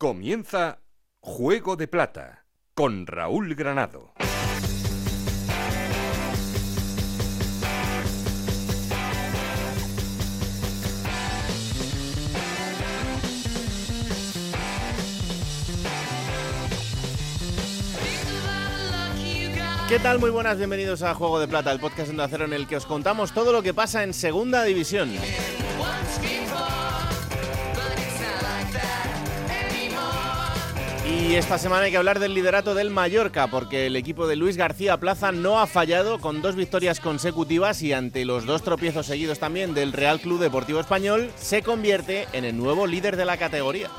Comienza Juego de Plata con Raúl Granado. ¿Qué tal? Muy buenas, bienvenidos a Juego de Plata, el podcast de Acero en el que os contamos todo lo que pasa en Segunda División. Y esta semana hay que hablar del liderato del Mallorca, porque el equipo de Luis García Plaza no ha fallado con dos victorias consecutivas y ante los dos tropiezos seguidos también del Real Club Deportivo Español, se convierte en el nuevo líder de la categoría.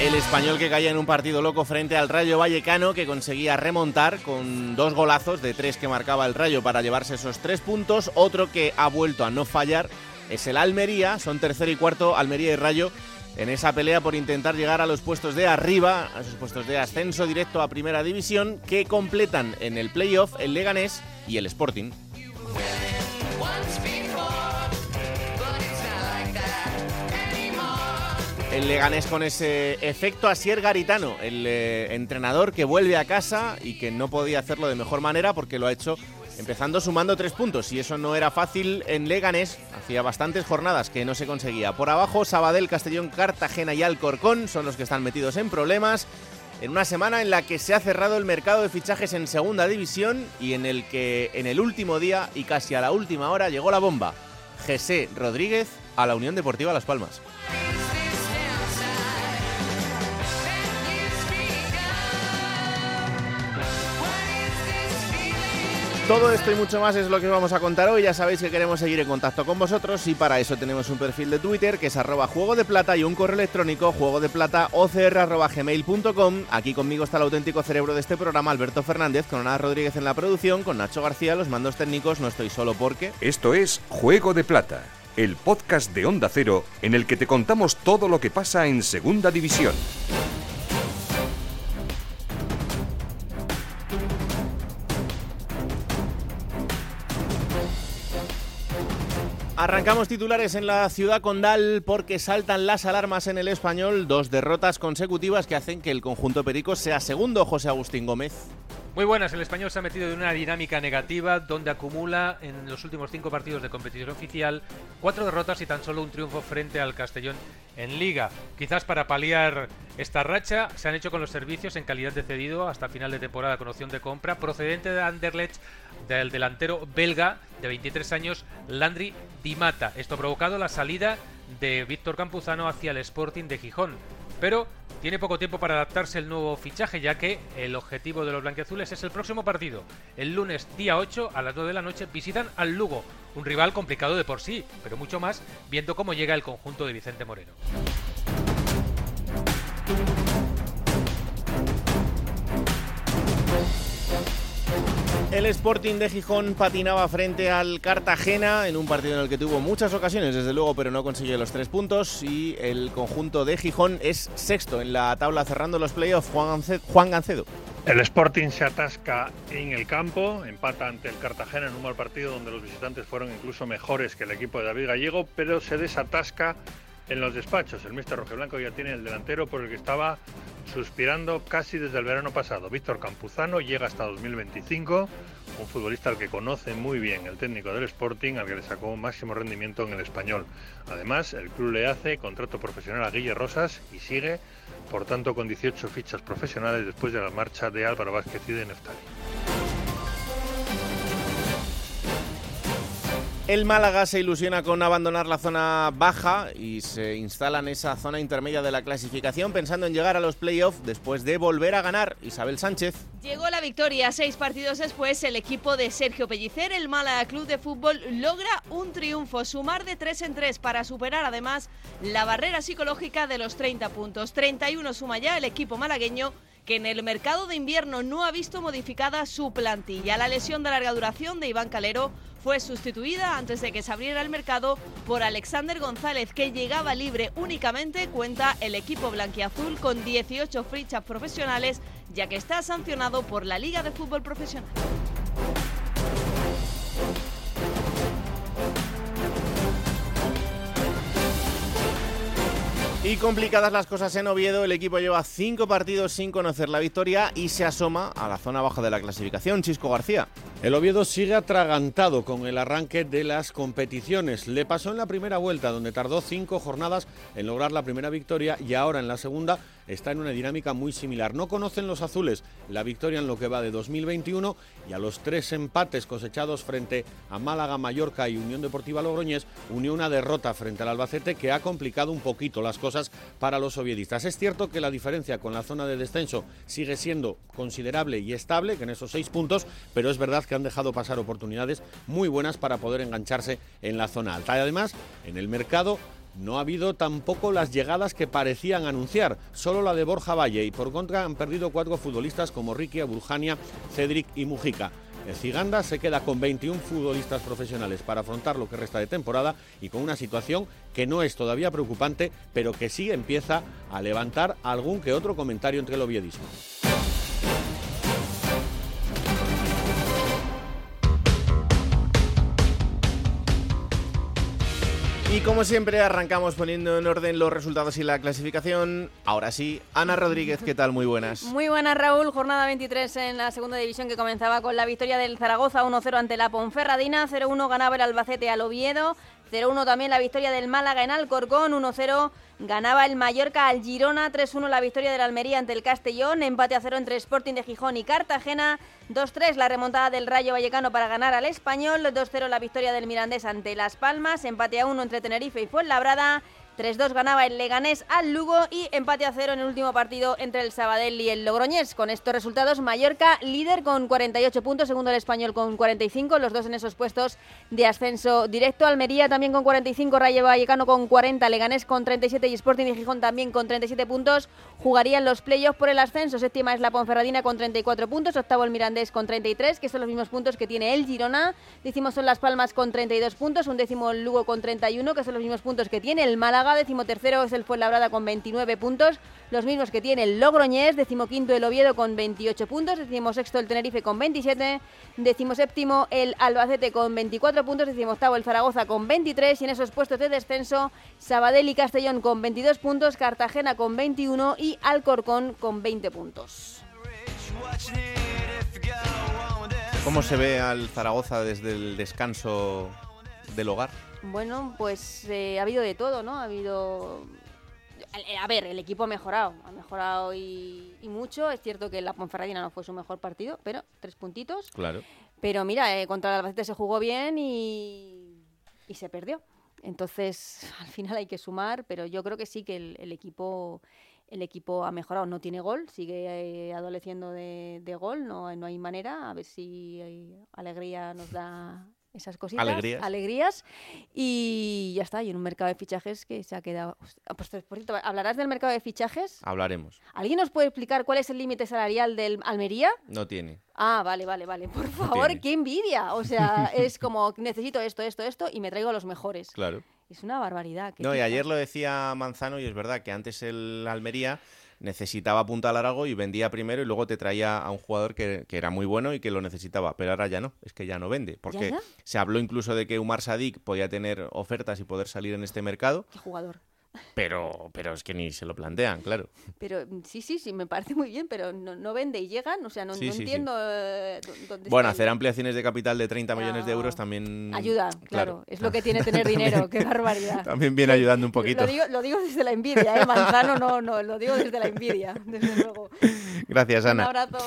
El español que caía en un partido loco frente al Rayo Vallecano que conseguía remontar con dos golazos de tres que marcaba el Rayo para llevarse esos tres puntos. Otro que ha vuelto a no fallar es el Almería, son tercero y cuarto Almería y Rayo en esa pelea por intentar llegar a los puestos de arriba, a esos puestos de ascenso directo a Primera División que completan en el playoff el Leganés y el Sporting. El Leganés con ese efecto Asier Garitano, el eh, entrenador que vuelve a casa y que no podía hacerlo de mejor manera porque lo ha hecho empezando sumando tres puntos y eso no era fácil en Leganés, hacía bastantes jornadas que no se conseguía. Por abajo, Sabadell, Castellón, Cartagena y Alcorcón son los que están metidos en problemas. En una semana en la que se ha cerrado el mercado de fichajes en segunda división y en el que en el último día y casi a la última hora llegó la bomba. José Rodríguez a la Unión Deportiva Las Palmas. Todo esto y mucho más es lo que vamos a contar hoy. Ya sabéis que queremos seguir en contacto con vosotros y para eso tenemos un perfil de Twitter que es arroba juego de plata y un correo electrónico juego de plata gmail.com. Aquí conmigo está el auténtico cerebro de este programa, Alberto Fernández, con Ana Rodríguez en la producción, con Nacho García, los mandos técnicos. No estoy solo porque. Esto es Juego de Plata, el podcast de Onda Cero en el que te contamos todo lo que pasa en Segunda División. Arrancamos titulares en la ciudad condal porque saltan las alarmas en el español, dos derrotas consecutivas que hacen que el conjunto Perico sea segundo, José Agustín Gómez. Muy buenas, el español se ha metido en una dinámica negativa donde acumula en los últimos cinco partidos de competición oficial cuatro derrotas y tan solo un triunfo frente al Castellón en Liga. Quizás para paliar esta racha se han hecho con los servicios en calidad de cedido hasta final de temporada con opción de compra procedente de Anderlecht del delantero belga de 23 años Landry Dimata. Esto ha provocado la salida de Víctor Campuzano hacia el Sporting de Gijón. Pero tiene poco tiempo para adaptarse el nuevo fichaje, ya que el objetivo de los blanquiazules es el próximo partido. El lunes día 8 a las 2 de la noche visitan al Lugo, un rival complicado de por sí, pero mucho más viendo cómo llega el conjunto de Vicente Moreno. El Sporting de Gijón patinaba frente al Cartagena en un partido en el que tuvo muchas ocasiones, desde luego, pero no consiguió los tres puntos. Y el conjunto de Gijón es sexto en la tabla cerrando los playoffs. Juan Gancedo. El Sporting se atasca en el campo, empata ante el Cartagena en un mal partido donde los visitantes fueron incluso mejores que el equipo de David Gallego, pero se desatasca en los despachos. El mister Rojeblanco ya tiene el delantero por el que estaba suspirando casi desde el verano pasado. Víctor Campuzano llega hasta 2025, un futbolista al que conoce muy bien el técnico del Sporting, al que le sacó máximo rendimiento en el español. Además, el club le hace contrato profesional a Guille Rosas y sigue, por tanto, con 18 fichas profesionales después de la marcha de Álvaro Vázquez y de Neftali. El Málaga se ilusiona con abandonar la zona baja y se instala en esa zona intermedia de la clasificación pensando en llegar a los playoffs después de volver a ganar Isabel Sánchez. Llegó la victoria seis partidos después. El equipo de Sergio Pellicer, el Málaga Club de Fútbol, logra un triunfo, sumar de tres en tres para superar además la barrera psicológica de los 30 puntos. 31 suma ya el equipo malagueño que en el mercado de invierno no ha visto modificada su plantilla. La lesión de larga duración de Iván Calero fue sustituida antes de que se abriera el mercado por Alexander González, que llegaba libre únicamente, cuenta el equipo blanquiazul con 18 fichas profesionales, ya que está sancionado por la Liga de Fútbol Profesional. Y complicadas las cosas en Oviedo, el equipo lleva cinco partidos sin conocer la victoria y se asoma a la zona baja de la clasificación. Chisco García. El Oviedo sigue atragantado con el arranque de las competiciones. Le pasó en la primera vuelta, donde tardó cinco jornadas en lograr la primera victoria y ahora en la segunda está en una dinámica muy similar. No conocen los azules la victoria en lo que va de 2021 y a los tres empates cosechados frente a Málaga, Mallorca y Unión Deportiva Logroñés unió una derrota frente al Albacete que ha complicado un poquito las cosas para los oviedistas. Es cierto que la diferencia con la zona de descenso sigue siendo considerable y estable, que en esos seis puntos, pero es verdad que han dejado pasar oportunidades muy buenas para poder engancharse en la zona alta. Y además, en el mercado no ha habido tampoco las llegadas que parecían anunciar, solo la de Borja Valle y por contra han perdido cuatro futbolistas como Ricky, Abuljania, Cedric y Mujica. El Ciganda se queda con 21 futbolistas profesionales para afrontar lo que resta de temporada y con una situación que no es todavía preocupante, pero que sí empieza a levantar algún que otro comentario entre el oviedismo. Y como siempre arrancamos poniendo en orden los resultados y la clasificación. Ahora sí, Ana Rodríguez, ¿qué tal? Muy buenas. Muy buenas Raúl, jornada 23 en la segunda división que comenzaba con la victoria del Zaragoza 1-0 ante la Ponferradina, 0-1 ganaba el Albacete al Oviedo, 0-1 también la victoria del Málaga en Alcorcón, 1-0 ganaba el Mallorca al Girona, 3-1 la victoria del Almería ante el Castellón, empate a 0 entre Sporting de Gijón y Cartagena, 2-3 la remontada del Rayo Vallecano para ganar al Español, 2-0 la victoria del Mirandés ante Las Palmas, empate a 1 entre Tenerife y Fuenlabrada, 3-2 ganaba el Leganés al Lugo y empate a cero en el último partido entre el Sabadell y el Logroñés. Con estos resultados, Mallorca líder con 48 puntos, segundo el Español con 45, los dos en esos puestos de ascenso directo. Almería también con 45, Rayo Vallecano con 40, Leganés con 37 y Sporting de Gijón también con 37 puntos. Jugarían los playoffs por el ascenso. Séptima es la Ponferradina con 34 puntos, octavo el Mirandés con 33, que son los mismos puntos que tiene el Girona. Décimo son Las Palmas con 32 puntos, un décimo el Lugo con 31, que son los mismos puntos que tiene el Málaga décimo tercero es el Fuenlabrada con 29 puntos, los mismos que tiene el Logroñés, decimoquinto el Oviedo con 28 puntos, decimosexto el Tenerife con 27, decimoséptimo el Albacete con 24 puntos, decimoctavo el Zaragoza con 23 y en esos puestos de descenso Sabadell y Castellón con 22 puntos, Cartagena con 21 y Alcorcón con 20 puntos. ¿Cómo se ve al Zaragoza desde el descanso del hogar? Bueno, pues eh, ha habido de todo, ¿no? Ha habido... Eh, a ver, el equipo ha mejorado, ha mejorado y, mucho. Es cierto que la Ponferradina no fue su mejor partido, pero tres puntitos. Claro. Pero mira, eh, contra el Albacete se jugó bien y, y, se perdió. Entonces, al final hay que sumar, pero yo creo que sí que el, equipo el equipo ha mejorado, no tiene gol, sigue adoleciendo de, de, gol, no, no hay manera, a ver si Alegría nos da esas cositas, alegrías. y ya está, y en un mercado de fichajes que se ha quedado... Pues, por cierto, ¿hablarás del mercado de fichajes? Hablaremos. ¿Alguien nos puede explicar cuál es el límite salarial del Almería? No tiene. Ah, vale, vale, vale. Por favor, qué envidia. O sea, es como necesito esto, esto, esto y me traigo a los mejores. Claro. Es una barbaridad. No, y ayer lo decía Manzano y es verdad que antes el Almería necesitaba apuntalar algo y vendía primero y luego te traía a un jugador que, era muy bueno y que lo necesitaba, pero ahora ya no, es que ya no vende, porque se habló incluso de que Umar Sadik podía tener ofertas y poder salir en este mercado. ¿Qué jugador? Pero, pero es que ni se lo plantean, claro. Pero sí, sí, sí, me parece muy bien, pero no, vende y llegan, o sea, no, entiendo eh, dónde Bueno, hacer ampliaciones de capital de 30 millones de euros también... Ayuda, claro, es lo que tiene tener dinero, qué barbaridad. También viene ayudando un poquito. Lo digo, lo digo desde la envidia, ¿eh? Manzano no, no, lo digo desde la envidia, desde luego. Gracias, Ana. Un abrazo.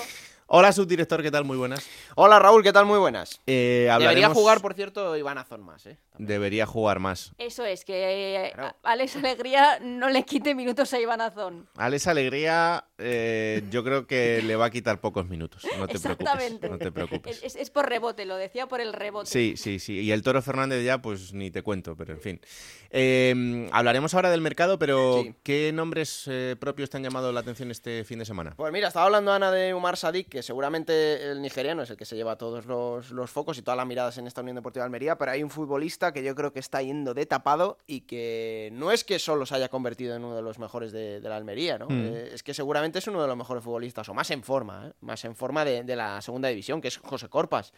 Hola, subdirector, ¿qué tal? Muy buenas. Hola, Raúl, ¿qué tal? Muy buenas. Eh, Debería jugar, por cierto, Iván Azón más, ¿eh? Debería jugar más. Eso es, que eh, Alex Alegría no le quite minutos a Iván Azón. Alex Alegría, eh, yo creo que le va a quitar pocos minutos. No te preocupes. No te preocupes. Es, por rebote, lo decía por el rebote. Sí, sí, sí. Y el Toro Fernández ya, pues ni te cuento, pero en fin. Em, hablaremos ahora del mercado, pero ¿qué nombres propios te han llamado la atención este fin de semana? Pues mira, estaba hablando Ana de Umar Sadik, que seguramente el nigeriano es el que se lleva todos los, focos y todas las miradas en esta Unión Deportiva de Almería, pero hay un futbolista que yo creo que está yendo de tapado y que no es que solo se haya convertido en uno de los mejores de, la Almería, ¿no? Mm. Eh, es que seguramente es uno de los mejores futbolistas, o más en forma, ¿eh? más en forma de, de la segunda división, que es José Corpas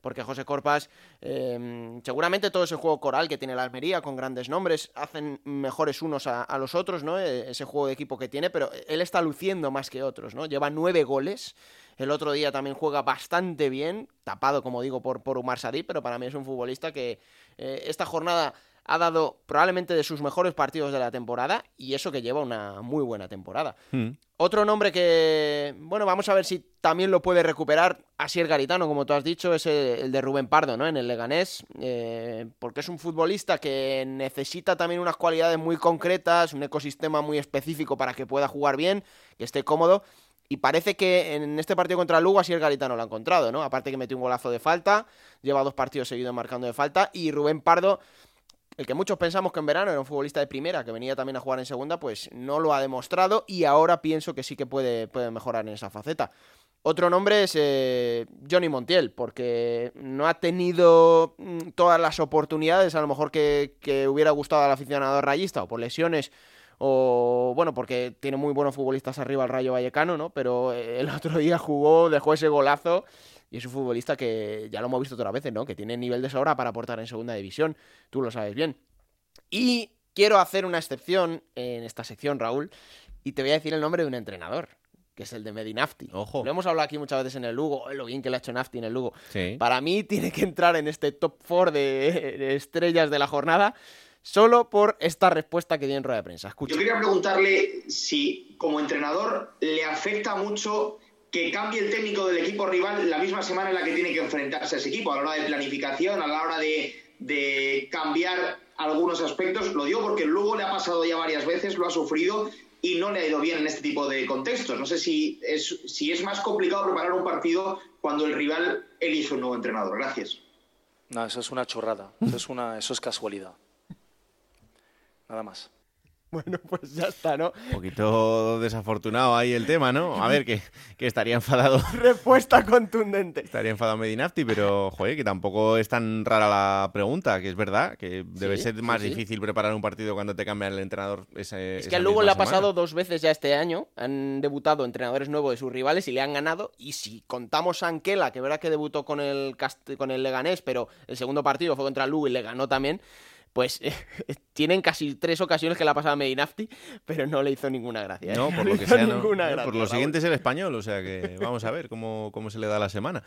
porque José Corpas, em, seguramente todo ese juego coral que tiene la Almería con grandes nombres, hacen mejores unos a, los otros, ¿no? E, ese juego de equipo que tiene, pero él está luciendo más que otros, ¿no? Lleva nueve goles. El otro día también juega bastante bien, tapado, como digo, por, por Umar Sadí, pero para mí es un futbolista que eh, esta jornada ha dado probablemente de sus mejores partidos de la temporada y eso que lleva una muy buena temporada. Mm. Otro nombre que, bueno, vamos a ver si también lo puede recuperar Asier Garitano, como tú has dicho, es el, de Rubén Pardo, ¿no? En el Leganés, eh, porque es un futbolista que necesita también unas cualidades muy concretas, un ecosistema muy específico para que pueda jugar bien, que esté cómodo. Y parece que en este partido contra el Lugo Asier Garitano lo ha encontrado, ¿no? Aparte que metió un golazo de falta, lleva dos partidos seguidos marcando de falta, y Rubén Pardo el que muchos pensamos que en verano era un futbolista de primera, que venía también a jugar en segunda, pues no lo ha demostrado y ahora pienso que sí que puede, puede mejorar en esa faceta. Otro nombre es eh, Johnny Montiel, porque no ha tenido mm, todas las oportunidades, a lo mejor que, hubiera gustado al aficionado rayista, o por lesiones, o bueno, porque tiene muy buenos futbolistas arriba el Rayo Vallecano, ¿no? Pero eh, el otro día jugó, dejó ese golazo y es un futbolista que ya lo hemos visto otras veces, ¿no? Que tiene nivel de sobra para aportar en segunda división, tú lo sabes bien. Y quiero hacer una excepción en esta sección, Raúl, y te voy a decir el nombre de un entrenador, que es el de Medinafti. Ojo. Lo hemos hablado aquí muchas veces en el Lugo, lo bien que le ha hecho Nafti en el Lugo. Para mí tiene que entrar en este top 4 de, estrellas de la jornada solo por esta respuesta que dio en rueda de prensa. Yo quería preguntarle si como entrenador le afecta mucho que cambie el técnico del equipo rival la misma semana en la que tiene que enfrentarse a ese equipo, a la hora de planificación, a la hora de, cambiar algunos aspectos. Lo digo porque luego le ha pasado ya varias veces, lo ha sufrido y no le ha ido bien en este tipo de contextos. No sé si es, si es más complicado preparar un partido cuando el rival elige un nuevo entrenador. Gracias. No, eso es una chorrada, eso es, una, eso es casualidad. Nada más. Bueno, pues ya está, ¿no? Un poquito desafortunado ahí el tema, ¿no? A ver, que, estaría enfadado. Respuesta contundente. Estaría enfadado Medinafti, pero, joder, que tampoco es tan rara la pregunta, que es verdad, que debe ser más difícil preparar un partido cuando te cambian el entrenador. Ese, es que al Lugo le ha pasado dos veces ya este año. Han debutado entrenadores nuevos de sus rivales y le han ganado. Y si contamos a Anquela, que es verdad que debutó con el, con el Leganés, pero el segundo partido fue contra el Lugo y le ganó también pues tienen casi tres ocasiones que la ha pasado a Medinafti, pero no le hizo ninguna gracia. ¿eh? No, por lo que sea, no. por lo siguiente es el español, o sea que vamos a ver cómo, cómo se le da la semana.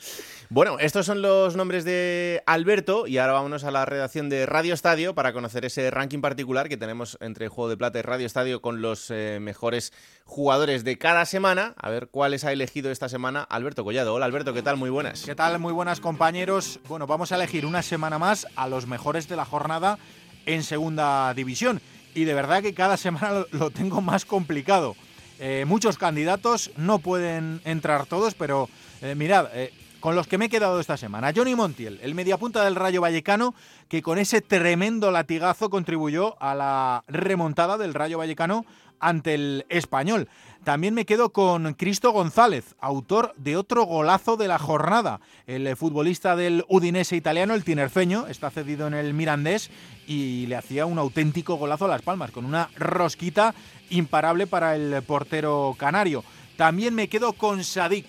Bueno, estos son los nombres de Alberto y ahora vámonos a la redacción de Radio Estadio para conocer ese ranking particular que tenemos entre Juego de Plata y Radio Estadio con los eh, mejores jugadores de cada semana. A ver cuáles ha elegido esta semana Alberto Collado. Hola Alberto, ¿qué tal? Muy buenas. ¿Qué tal? Muy buenas compañeros. Bueno, vamos a elegir una semana más a los mejores de la jornada en segunda división. Y de verdad que cada semana lo, tengo más complicado. Eh, muchos candidatos, no pueden entrar todos, pero eh, mirad, eh, con los que me he quedado esta semana. Johnny Montiel, el mediapunta del Rayo Vallecano, que con ese tremendo latigazo contribuyó a la remontada del Rayo Vallecano ante el español. También me quedo con Cristo González, autor de otro golazo de la jornada. El futbolista del Udinese italiano, el tinerfeño, está cedido en el Mirandés y le hacía un auténtico golazo a las palmas, con una rosquita imparable para el portero canario. También me quedo con Sadik.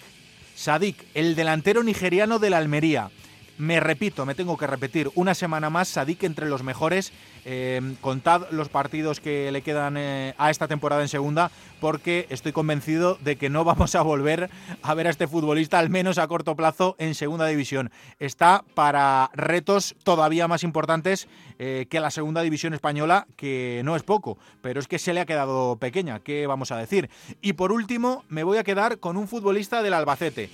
Sadik, el delantero nigeriano de la Almería. Me repito, me tengo que repetir, una semana más Sadik entre los mejores eh, contad los partidos que le quedan eh, a esta temporada en segunda, porque estoy convencido de que no vamos a volver a ver a este futbolista, al menos a corto plazo, en segunda división. Está para retos todavía más importantes eh, que la segunda división española, que no es poco, pero es que se le ha quedado pequeña, ¿qué vamos a decir? Y por último, me voy a quedar con un futbolista del Albacete.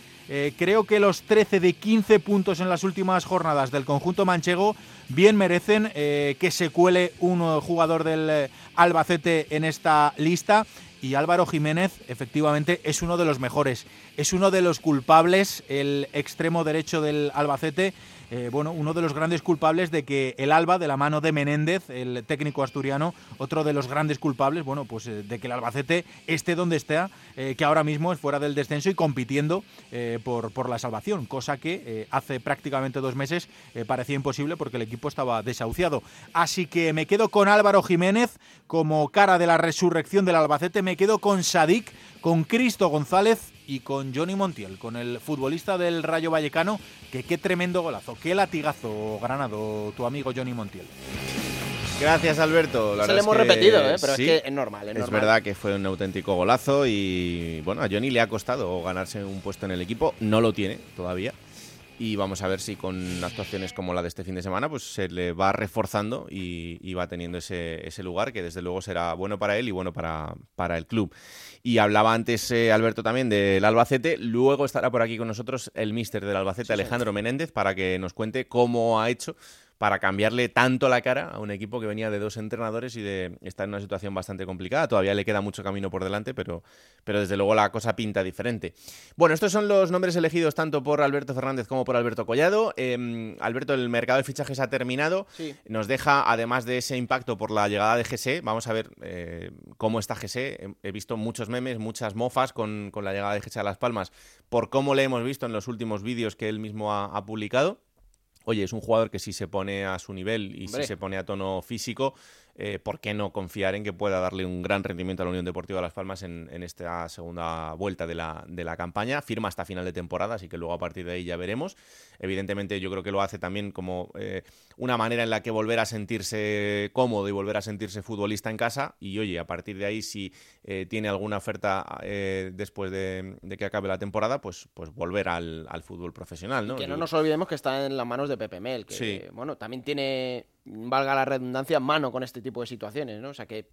creo que los 13 de 15 puntos en las últimas jornadas del conjunto manchego bien merecen que se cuele un jugador del eh, Albacete en esta lista. Y Álvaro Jiménez, efectivamente, es uno de los mejores. Es uno de los culpables, el extremo derecho del Albacete, eh, bueno, uno de los grandes culpables de que el Alba, de la mano de Menéndez, el técnico asturiano, otro de los grandes culpables, bueno, pues eh, de que el Albacete esté donde esté, eh, que ahora mismo es fuera del descenso y compitiendo por, por la salvación, cosa que hace prácticamente dos meses parecía imposible porque el equipo estaba desahuciado. Así que me quedo con Álvaro Jiménez como cara de la resurrección del Albacete, me quedo con Sadik, con Cristo González y con Johnny Montiel, con el futbolista del Rayo Vallecano, que qué tremendo golazo, qué latigazo Granado, tu amigo Johnny Montiel. Gracias, Alberto. Se lo hemos repetido, ¿eh? pero es que es normal. Es, es verdad que fue un auténtico golazo y bueno, a Johnny le ha costado ganarse un puesto en el equipo. No lo tiene todavía y vamos a ver si con actuaciones como la de este fin de semana pues se le va reforzando y, va teniendo ese, ese, lugar que desde luego será bueno para él y bueno para, para el club. Y hablaba antes eh, Alberto también del Albacete, luego estará por aquí con nosotros el míster del Albacete, Alejandro Menéndez, para que nos cuente cómo ha hecho para cambiarle tanto la cara a un equipo que venía de dos entrenadores y de estar en una situación bastante complicada. Todavía le queda mucho camino por delante, pero, pero desde luego la cosa pinta diferente. Bueno, estos son los nombres elegidos tanto por Alberto Fernández como por Alberto Collado. Em, Alberto, el mercado de fichajes ha terminado. Nos deja, además de ese impacto por la llegada de GC, vamos a ver eh, cómo está GC. He visto muchos memes, muchas mofas con, la llegada de GC a Las Palmas, por cómo le hemos visto en los últimos vídeos que él mismo ha publicado oye, es un jugador que si se pone a su nivel y si se pone a tono físico, eh, ¿por qué no confiar en que pueda darle un gran rendimiento a la Unión Deportiva Las Palmas en, esta segunda vuelta de la, de la, campaña? Firma hasta final de temporada, así que luego a partir de ahí ya veremos. Evidentemente yo creo que lo hace también como eh, una manera en la que volver a sentirse cómodo y volver a sentirse futbolista en casa y oye, a partir de ahí si eh, tiene alguna oferta después de, que acabe la temporada, pues, pues volver al, fútbol profesional. ¿no? que no nos olvidemos que está en las manos de Pepe Mel, que bueno, también tiene valga la redundancia, mano con este tipo de situaciones, ¿no? O sea que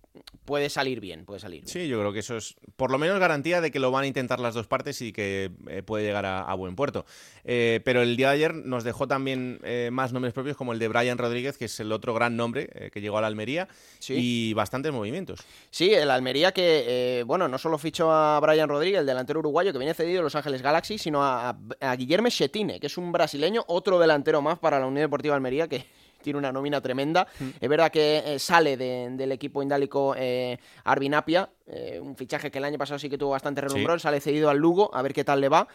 puede salir bien, puede salir bien. Sí, yo creo que eso es por lo menos garantía de que lo van a intentar las dos partes y que eh, puede llegar a, buen puerto. Eh, pero el día de ayer nos dejó también eh, más nombres propios como el de Brian Rodríguez, que es el otro gran nombre que llegó a la Almería, y bastantes movimientos. Sí, el Almería que, bueno, no solo fichó a Brian Rodríguez, el delantero uruguayo que viene cedido a Los Ángeles Galaxy, sino a, a Guillermo Chetine, que es un brasileño, otro delantero más para la Unión Deportiva Almería que tiene una nómina tremenda. Mm. Es verdad que eh, sale del equipo indálico eh, Arbinapia, eh, un fichaje que el año pasado sí que tuvo bastante relumbrón, sale cedido al Lugo, a ver qué tal le va.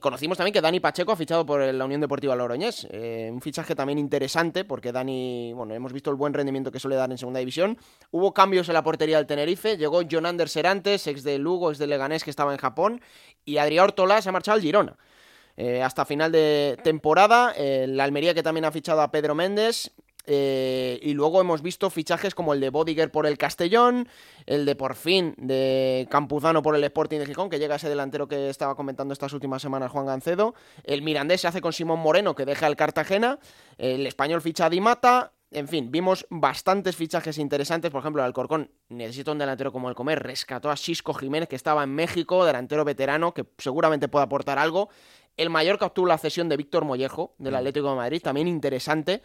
conocimos también que Dani Pacheco ha fichado por la Unión Deportiva Logroñés, un fichaje también interesante porque Dani, bueno, hemos visto el buen rendimiento que suele dar en segunda división. Hubo cambios en la portería del Tenerife, llegó John Anders Serantes, ex de Lugo, ex de Leganés que estaba en Japón, y Adrián Ortola se ha marchado al Girona. Eh, hasta final de temporada. La Almería que también ha fichado a Pedro Méndez. Eh, y luego hemos visto fichajes como el de Bodiger por el Castellón, el de por fin de Campuzano por el Sporting de Gijón, que llega ese delantero que estaba comentando estas últimas semanas Juan Gancedo. El Mirandés se hace con Simón Moreno, que deja el Cartagena. El español ficha a Di Mata. En fin, vimos bastantes fichajes interesantes. Por ejemplo, el Alcorcón necesita un delantero como el Comer. Rescató a Cisco Jiménez, que estaba en México, delantero veterano, que seguramente puede aportar algo. El Mallorca obtuvo la cesión de Víctor Mollejo, del mm. Atlético de Madrid, también interesante.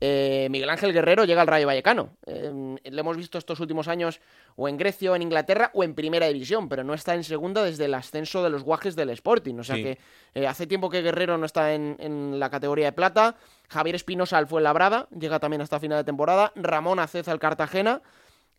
Eh, Miguel Ángel Guerrero llega al Rayo Vallecano. Eh, lo hemos visto estos últimos años o en Grecia o en Inglaterra o en Primera División, pero no está en segunda desde el ascenso de los guajes del Sporting. O sea que eh, hace tiempo que Guerrero no está en, la categoría de plata. Javier Espinosa al Fuenlabrada, llega también hasta final de temporada. Ramón Aceza al Cartagena.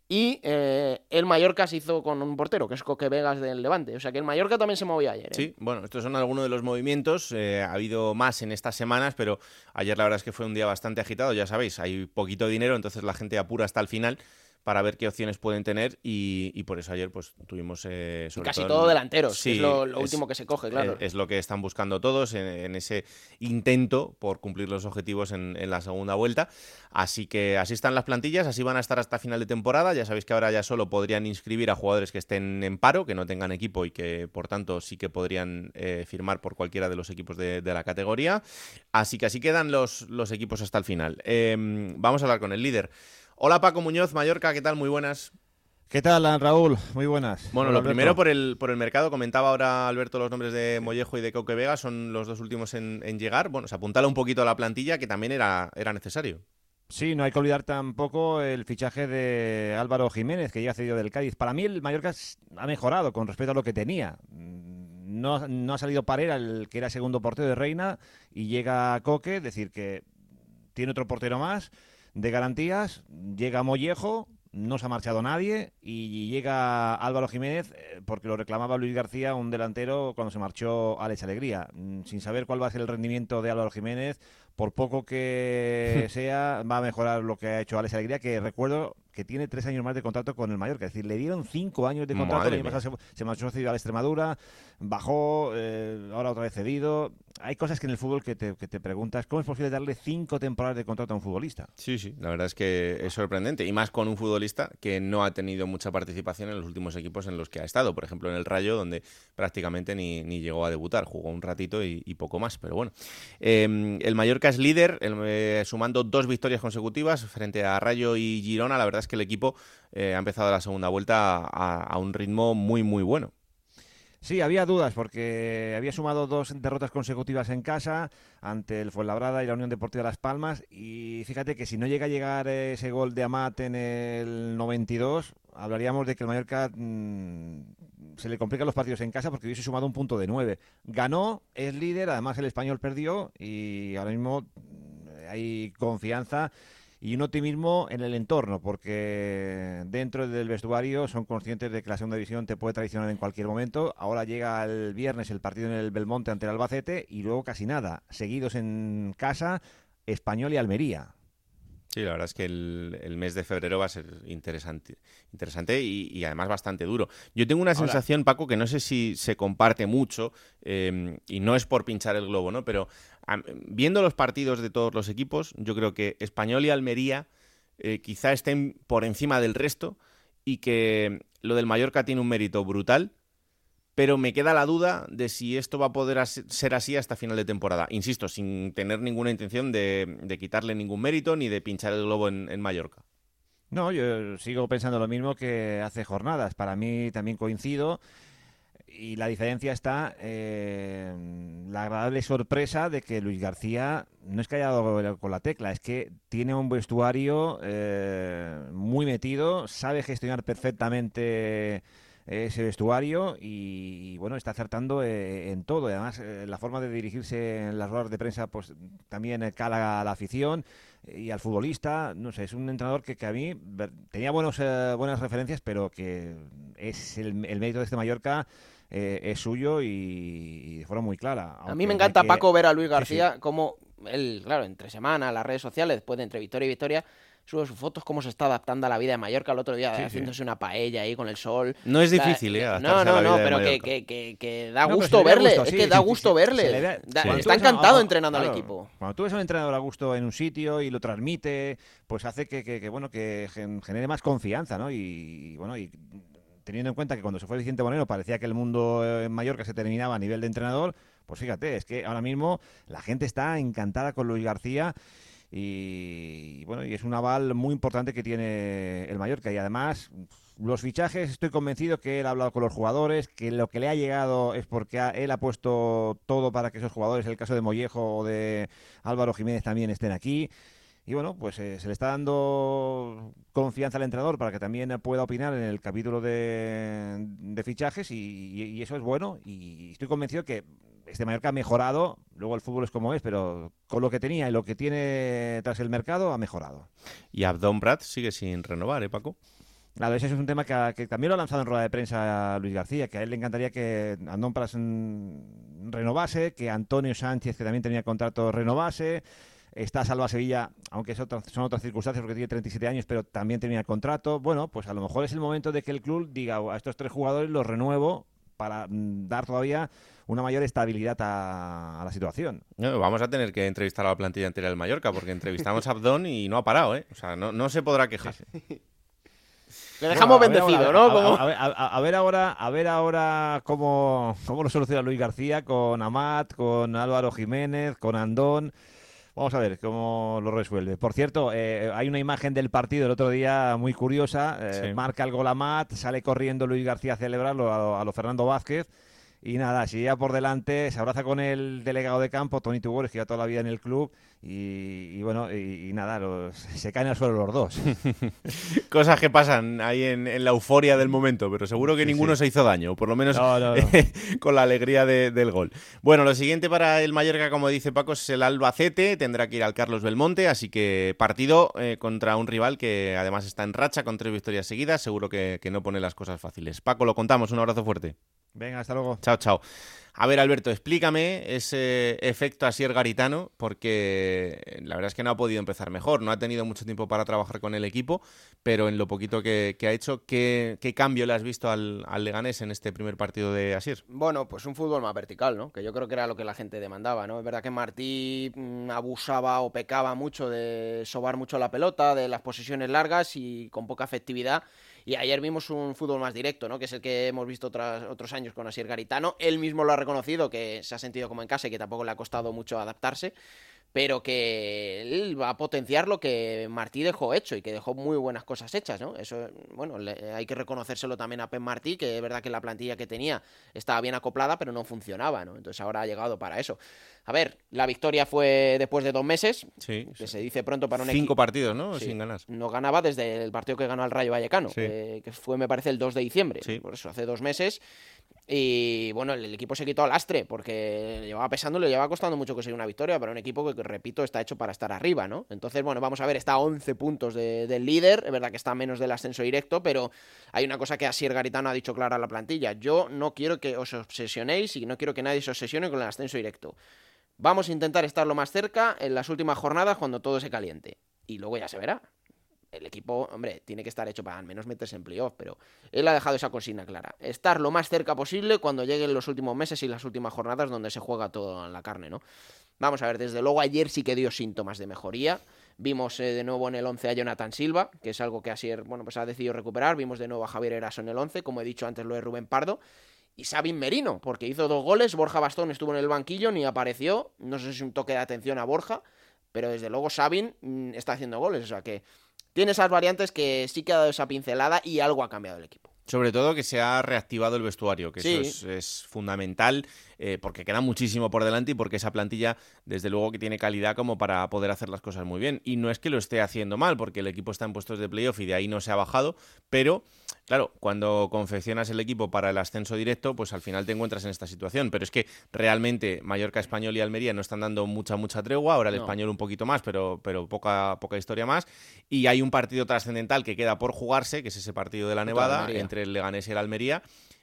Y eh, el Mallorca se hizo con un portero, que es Coque Vegas del Levante. O sea que el Mallorca también se movió ayer. ¿eh? Sí, bueno, estos son algunos de los movimientos. Eh, ha habido más en estas semanas, pero ayer la verdad es que fue un día bastante agitado. Ya sabéis, hay poquito dinero, entonces la gente apura hasta el final para ver qué opciones pueden tener y, por eso ayer pues tuvimos eh, casi todo, delanteros sí, es lo, último que se coge claro. es, lo que están buscando todos en, ese intento por cumplir los objetivos en, la segunda vuelta. Así que así están las plantillas así van a estar hasta final de temporada. Ya sabéis que ahora ya solo podrían inscribir a jugadores que estén en paro que no tengan equipo y que por tanto sí que podrían eh, firmar por cualquiera de los equipos de, la categoría. Así que así quedan los, los equipos hasta el final. Em, vamos a hablar con el líder Hola Paco Muñoz, Mallorca, ¿qué tal? Muy buenas. ¿Qué tal, Raúl? Muy buenas. Bueno, lo primero por el, por el mercado. Comentaba ahora Alberto los nombres de Mollejo y de Coque Vega, son los dos últimos en, llegar. Bueno, se apuntala un poquito a la plantilla, que también era, era necesario. Sí, no hay que olvidar tampoco el fichaje de Álvaro Jiménez, que ya ha cedido del Cádiz. Para mí el Mallorca ha mejorado con respecto a lo que tenía. No, no ha salido Parera, el que era segundo portero de Reina, y llega Coque, decir que tiene otro portero más de garantías, llega Mollejo, no se ha marchado nadie y llega Álvaro Jiménez eh, porque lo reclamaba Luis García, un delantero, cuando se marchó Alex Alegría. Mm, sin saber cuál va a ser el rendimiento de Álvaro Jiménez, por poco que sea, va a mejorar lo que ha hecho Alex Alegría, que recuerdo que tiene tres años más de contrato con el Mallorca. Es decir, le dieron cinco años de contrato. Madre mía. se, se marchó cedido a la Extremadura, bajó, eh, ahora otra vez cedido. Hay cosas que en el fútbol que te, que te preguntas, ¿cómo es posible darle cinco temporadas de contrato a un futbolista? Sí, sí, la verdad es que es sorprendente. Y más con un futbolista que no ha tenido mucha participación en los últimos equipos en los que ha estado. Por ejemplo, en el Rayo, donde prácticamente ni, ni llegó a debutar. Jugó un ratito y, y poco más, pero bueno. Eh, el Mallorca es líder, el, eh, sumando dos victorias consecutivas frente a Rayo y Girona. La verdad es que el equipo eh, ha empezado la segunda vuelta a, un ritmo muy, muy bueno. Sí, había dudas porque había sumado dos derrotas consecutivas en casa ante el Fuenlabrada y la Unión Deportiva Las Palmas y fíjate que si no llega a llegar ese gol de Amat en el 92, hablaríamos de que el Mallorca mmm, se le complican los partidos en casa porque hubiese sumado un punto de nueve. Ganó, es líder, además el español perdió y ahora mismo mm, hay confianza y un optimismo en el entorno, porque dentro del vestuario son conscientes de que la segunda división te puede traicionar en cualquier momento. Ahora llega el viernes el partido en el Belmonte ante el Albacete y luego casi nada, seguidos en casa, Español y Almería. Sí, la verdad es que el, el, mes de febrero va a ser interesante, interesante y, y además bastante duro. Yo tengo una sensación, Paco, que no sé si se comparte mucho, eh, y no es por pinchar el globo, ¿no? Pero viendo los partidos de todos los equipos, yo creo que Español y Almería eh, quizá estén por encima del resto y que lo del Mallorca tiene un mérito brutal, pero me queda la duda de si esto va a poder ser así hasta final de temporada. Insisto, sin tener ninguna intención de, quitarle ningún mérito ni de pinchar el globo en, en Mallorca. No, yo sigo pensando lo mismo que hace jornadas. Para mí también coincido. Y la diferencia está eh, la agradable sorpresa de que Luis García no es que haya dado con la tecla, es que tiene un vestuario eh, muy metido, sabe gestionar perfectamente ese vestuario y, y, bueno, está acertando eh, en todo. Y además, eh, la forma de dirigirse en las ruedas de prensa pues también eh, cala a la afición y al futbolista. No sé, es un entrenador que, que a mí tenía buenos, eh, buenas referencias, pero que es el, el mérito de este Mallorca eh, es suyo y, y de forma muy clara. A mí me encanta, que- Paco, ver a Luis Sí, sí. García como él, claro, entre semana, las redes sociales, después de entre victoria y victoria, sube sus fotos, cómo se está adaptando a la vida de Mallorca el otro día, Sí, sí. haciéndose una paella ahí con el sol. No es O sea, difícil, ¿eh? No, no, no, pero que, que, que, que da No, gusto verle, gusto, es sí, que sí, da gusto sí, verle. Da-. Está encantado a- entrenando al equipo. Cuando tú ves a un entrenador a gusto en un sitio y lo transmite, pues hace que, que- que, bueno que gen- genere más confianza, ¿no? Y, y, bueno, y teniendo en cuenta que cuando se fue Vicente Moreno parecía que el mundo eh, en Mallorca se terminaba a nivel de entrenador, pues fíjate, es que ahora mismo la gente está encantada con Luis García y, bueno, y es un aval muy importante que tiene el Mallorca y además los fichajes, estoy convencido que él ha hablado con los jugadores, que lo que le ha llegado es porque ha- él ha puesto todo para que esos jugadores, el caso de Mollejo o de Álvaro Jiménez también estén aquí. Y bueno, pues eh, se le está dando confianza al entrenador para que también pueda opinar en el capítulo de, de fichajes y eso es bueno. Y estoy convencido que este Mallorca ha mejorado. Luego el fútbol es como es, pero con lo que tenía y lo que tiene tras el mercado ha mejorado. Y Abdón Prat sigue sin renovar, ¿eh, Paco? Claro, ese es un tema que, que también lo ha lanzado en rueda de prensa Luis García, que a él le encantaría que Andón Pras renovase, que Antonio Sánchez, que también tenía contrato, renovase. Está Salva Sevilla, aunque son otras circunstancias porque tiene 37 años, pero también tenía contrato. Bueno, pues a lo mejor es el momento de que el club diga a estos tres jugadores los renuevo para mm, dar todavía una mayor estabilidad a, a la situación. No, vamos a tener que entrevistar a la plantilla entera del Mallorca porque entrevistamos a Abdón y no ha parado, ¿eh? O sea, no, no se podrá quejar. Le dejamos Bueno, bendecido, ahora- ¿no? A, a- a ver- a- a ver ahora, a ver ahora cómo, cómo lo soluciona Luis García con Amat, con Álvaro Jiménez, con Andón. Vamos a ver cómo lo resuelve. Por cierto, eh, hay una imagen del partido el otro día muy curiosa. eh, Sí. Marca el gol Amat, sale corriendo Luis García a celebrarlo a a lo Fernando Vázquez. Y nada, si ya por delante, se abraza con el delegado de campo, Tony Tugores, que lleva toda la vida en el club. Y, y bueno, y, y nada, los- se caen al suelo los dos. Cosas que pasan ahí en, en la euforia del momento, pero seguro que Sí, ninguno sí. se hizo daño, o por lo menos No, no, no. con la alegría de- del gol. Bueno, lo siguiente para el Mallorca, como dice Paco, es el Albacete, tendrá que ir al Carlos Belmonte, así que partido eh, contra un rival que además está en racha con tres victorias seguidas, seguro que, que no pone las cosas fáciles. Paco, lo contamos, un abrazo fuerte. Venga, hasta luego. Chao, chao. A ver, Alberto, explícame ese efecto Asier Garitano, porque la verdad es que no ha podido empezar mejor, no ha tenido mucho tiempo para trabajar con el equipo, pero en lo poquito que, ha hecho, ¿qué, cambio le has visto al, Leganés en este primer partido de Asier? Bueno, pues un fútbol más vertical, ¿no? Que yo creo que era lo que la gente demandaba, ¿no? Es verdad que Martí mm, abusaba o pecaba mucho de sobar mucho la pelota, de las posiciones largas y con poca efectividad y ayer vimos un fútbol más directo, ¿no? Que es el que hemos visto otros años con Asier Garitano. Él mismo lo ha reconocido, que se ha sentido como en casa y que tampoco le ha costado mucho adaptarse pero que él va a potenciar lo que Martí dejó hecho y que dejó muy buenas cosas hechas, ¿no? Eso, bueno, hay que reconocérselo también a Pep Martí, que es verdad que la plantilla que tenía estaba bien acoplada, pero no funcionaba, ¿no? Entonces ahora ha llegado para eso. A ver, la victoria fue después de dos meses, sí, que se dice pronto para un Cinco partidos, ¿no? Sin ganar. No ganaba desde el partido que ganó al Rayo Vallecano, que fue, me parece, el 2 de diciembre. Por eso, hace dos meses. Y bueno, el, equipo se quitó al lastre porque le llevaba pesando, le llevaba costando mucho conseguir una victoria para un equipo que, repito, está hecho para estar arriba, ¿no? Entonces, bueno, vamos a ver, está a 11 puntos del líder, es verdad que está menos del ascenso directo, pero hay una cosa que Asier Garitano ha dicho clara a la plantilla. Yo no quiero que os obsesionéis y no quiero que nadie se obsesione con el ascenso directo. Vamos a intentar estar lo más cerca en las últimas jornadas cuando todo se caliente. Y luego ya se verá el equipo, hombre, tiene que estar hecho para al menos meterse en playoff, pero él ha dejado esa consigna clara. Estar lo más cerca posible cuando lleguen los últimos meses y las últimas jornadas donde se juega todo en la carne, ¿no? Vamos a ver, desde luego ayer sí que dio síntomas de mejoría. Vimos eh, de nuevo en el 11 a Jonathan Silva, que es algo que así, bueno, pues ha decidido recuperar. Vimos de nuevo a Javier Eraso en el 11, como he dicho antes lo de Rubén Pardo. Y Sabin Merino, porque hizo dos goles. Borja Bastón estuvo en el banquillo, ni apareció. No sé si es un toque de atención a Borja, pero desde luego Sabin mm, está haciendo goles. O sea que tiene esas variantes que sí que ha dado esa pincelada y algo ha cambiado el equipo. Sobre todo que se ha reactivado el vestuario, que eso es, fundamental, eh, porque queda muchísimo por delante y porque esa plantilla, desde luego, que tiene calidad como para poder hacer las cosas muy bien. Y no es que lo esté haciendo mal, porque el equipo está en puestos de playoff y de ahí no se ha bajado, pero Claro, cuando confeccionas el equipo para el ascenso directo, pues al final te encuentras en esta situación. Pero es que realmente Mallorca, Español y Almería no están dando mucha, mucha tregua. Ahora el español un poquito más, pero, pero poca, poca historia más. Y hay un partido trascendental que queda por jugarse, que es ese partido de la Nevada, entre el Leganés y el Almería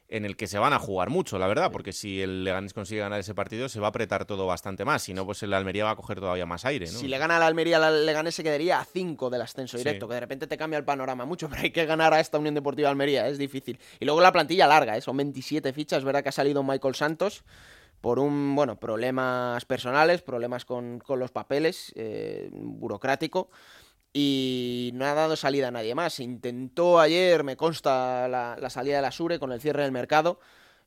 en el que se van a jugar mucho, la verdad, porque si el Leganés consigue ganar ese partido se va a apretar todo bastante más, si no, pues el Almería va a coger todavía más aire. ¿no? Si le gana al Almería, el Leganés se quedaría a 5 del ascenso directo, que de repente te cambia el panorama mucho, pero hay que ganar a esta Unión Deportiva Almería, es difícil. Y luego la plantilla larga, ¿eh? son 27 fichas, es verdad que ha salido Michael Santos por un, bueno, problemas personales, problemas con, los papeles, eh, burocrático y no ha dado salida a nadie más. Intentó ayer, me consta, la, salida de la Sure con el cierre del mercado,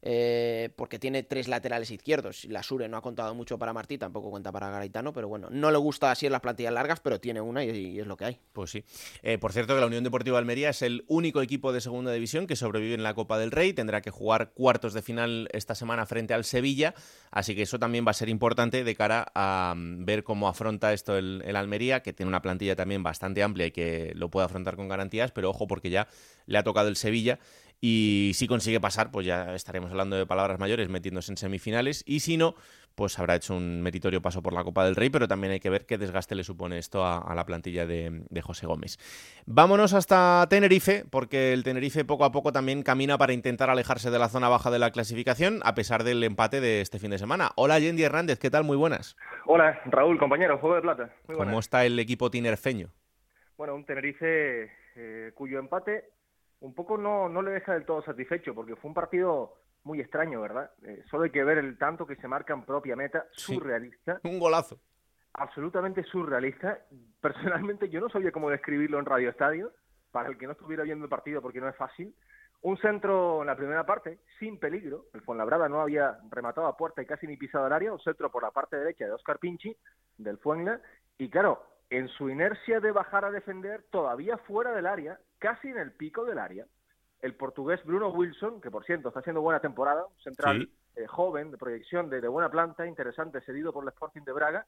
eh, porque tiene tres laterales izquierdos. La Sure no ha contado mucho para Martí, tampoco cuenta para Garitano, pero bueno, no le gusta así en las plantillas largas, pero tiene una y, es lo que hay. Pues sí. Eh, por cierto, que la Unión Deportiva Almería es el único equipo de segunda división que sobrevive en la Copa del Rey, tendrá que jugar cuartos de final esta semana frente al Sevilla, así que eso también va a ser importante de cara a mm, ver cómo afronta esto el, el Almería, que tiene una plantilla también bastante amplia y que lo puede afrontar con garantías, pero ojo porque ya le ha tocado el Sevilla y si consigue pasar, pues ya estaremos hablando de palabras mayores metiéndose en semifinales. Y si no, pues habrá hecho un meritorio paso por la Copa del Rey, pero también hay que ver qué desgaste le supone esto a, la plantilla de, José Gómez. Vámonos hasta Tenerife, porque el Tenerife poco a poco también camina para intentar alejarse de la zona baja de la clasificación, a pesar del empate de este fin de semana. Hola, Yendi Hernández, ¿qué tal? Muy buenas. Hola, Raúl, compañero, Juego de Plata. ¿Cómo está el equipo tinerfeño? Bueno, un Tenerife eh, cuyo empate un poco no, no le deja del todo satisfecho, porque fue un partido muy extraño, ¿verdad? Eh, solo hay que ver el tanto que se marca en propia meta, surrealista. un golazo. Absolutamente surrealista. Personalmente yo no sabía cómo describirlo en Radio Estadio, para el que no estuviera viendo el partido porque no es fácil. Un centro en la primera parte, sin peligro. El Fuenlabrada no había rematado a puerta y casi ni pisado el área. Un centro por la parte derecha de Oscar Pinchi, del Fuenla. Y claro, en su inercia de bajar a defender, todavía fuera del área, casi en el pico del área, el portugués Bruno Wilson, que por cierto está haciendo buena temporada, un central eh, joven, de proyección, de, buena planta, interesante, cedido por el Sporting de Braga,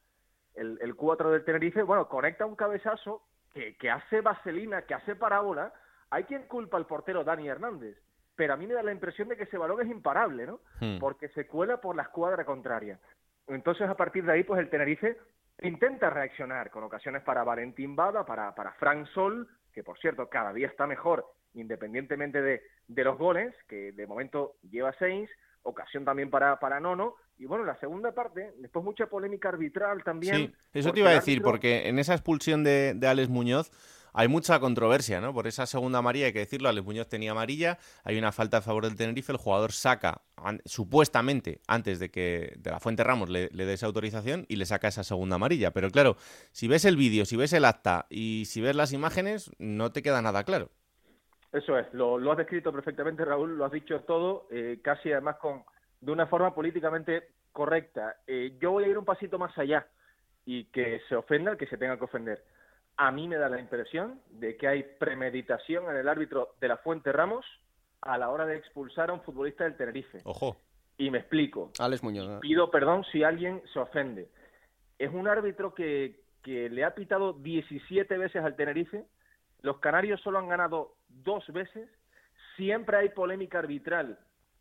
el, el 4 del Tenerife, bueno, conecta un cabezazo que, que hace vaselina, que hace parábola. Hay quien culpa al portero Dani Hernández, pero a mí me da la impresión de que ese balón es imparable, ¿no? Hmm. Porque se cuela por la escuadra contraria. Entonces, a partir de ahí, pues el Tenerife intenta reaccionar con ocasiones para Valentín Bada, para, para Frank Sol, que por cierto cada día está mejor independientemente de, de los goles, que de momento lleva seis, ocasión también para, para Nono. Y bueno, la segunda parte, después mucha polémica arbitral también. Sí, eso te iba a decir, árbitro- porque en esa expulsión de, de Alex Muñoz hay mucha controversia, ¿no? Por esa segunda amarilla, hay que decirlo, Alex Muñoz tenía amarilla, hay una falta a favor del Tenerife, el jugador saca, supuestamente, antes de que de la Fuente Ramos le, dé esa autorización y le saca esa segunda amarilla. Pero claro, si ves el vídeo, si ves el acta y si ves las imágenes, no te queda nada claro. Eso es, lo, lo has descrito perfectamente, Raúl, lo has dicho todo, eh, casi además con de una forma políticamente correcta. Eh, yo voy a ir un pasito más allá y que se ofenda el que se tenga que ofender. A mí me da la impresión de que hay premeditación en el árbitro de la Fuente Ramos a la hora de expulsar a un futbolista del Tenerife. Ojo. Y me explico. Alex Muñoz. Pido perdón si alguien se ofende. Es un árbitro que, que le ha pitado 17 veces al Tenerife. Los canarios solo han ganado dos veces. Siempre hay polémica arbitral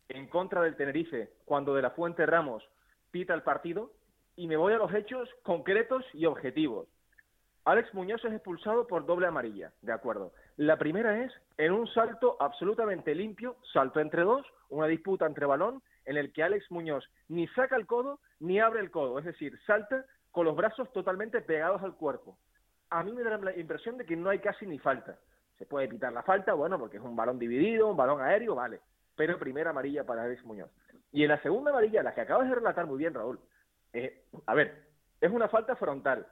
en contra del Tenerife cuando de la Fuente Ramos pita el partido. Y me voy a los hechos concretos y objetivos. Alex Muñoz es expulsado por doble amarilla, de acuerdo. La primera es en un salto absolutamente limpio, salto entre dos, una disputa entre balón, en el que Alex Muñoz ni saca el codo ni abre el codo, es decir, salta con los brazos totalmente pegados al cuerpo. A mí me da la impresión de que no hay casi ni falta. Se puede pitar la falta, bueno, porque es un balón dividido, un balón aéreo, vale. Pero primera amarilla para Alex Muñoz. Y en la segunda amarilla, la que acabas de relatar muy bien, Raúl, eh, a ver, es una falta frontal.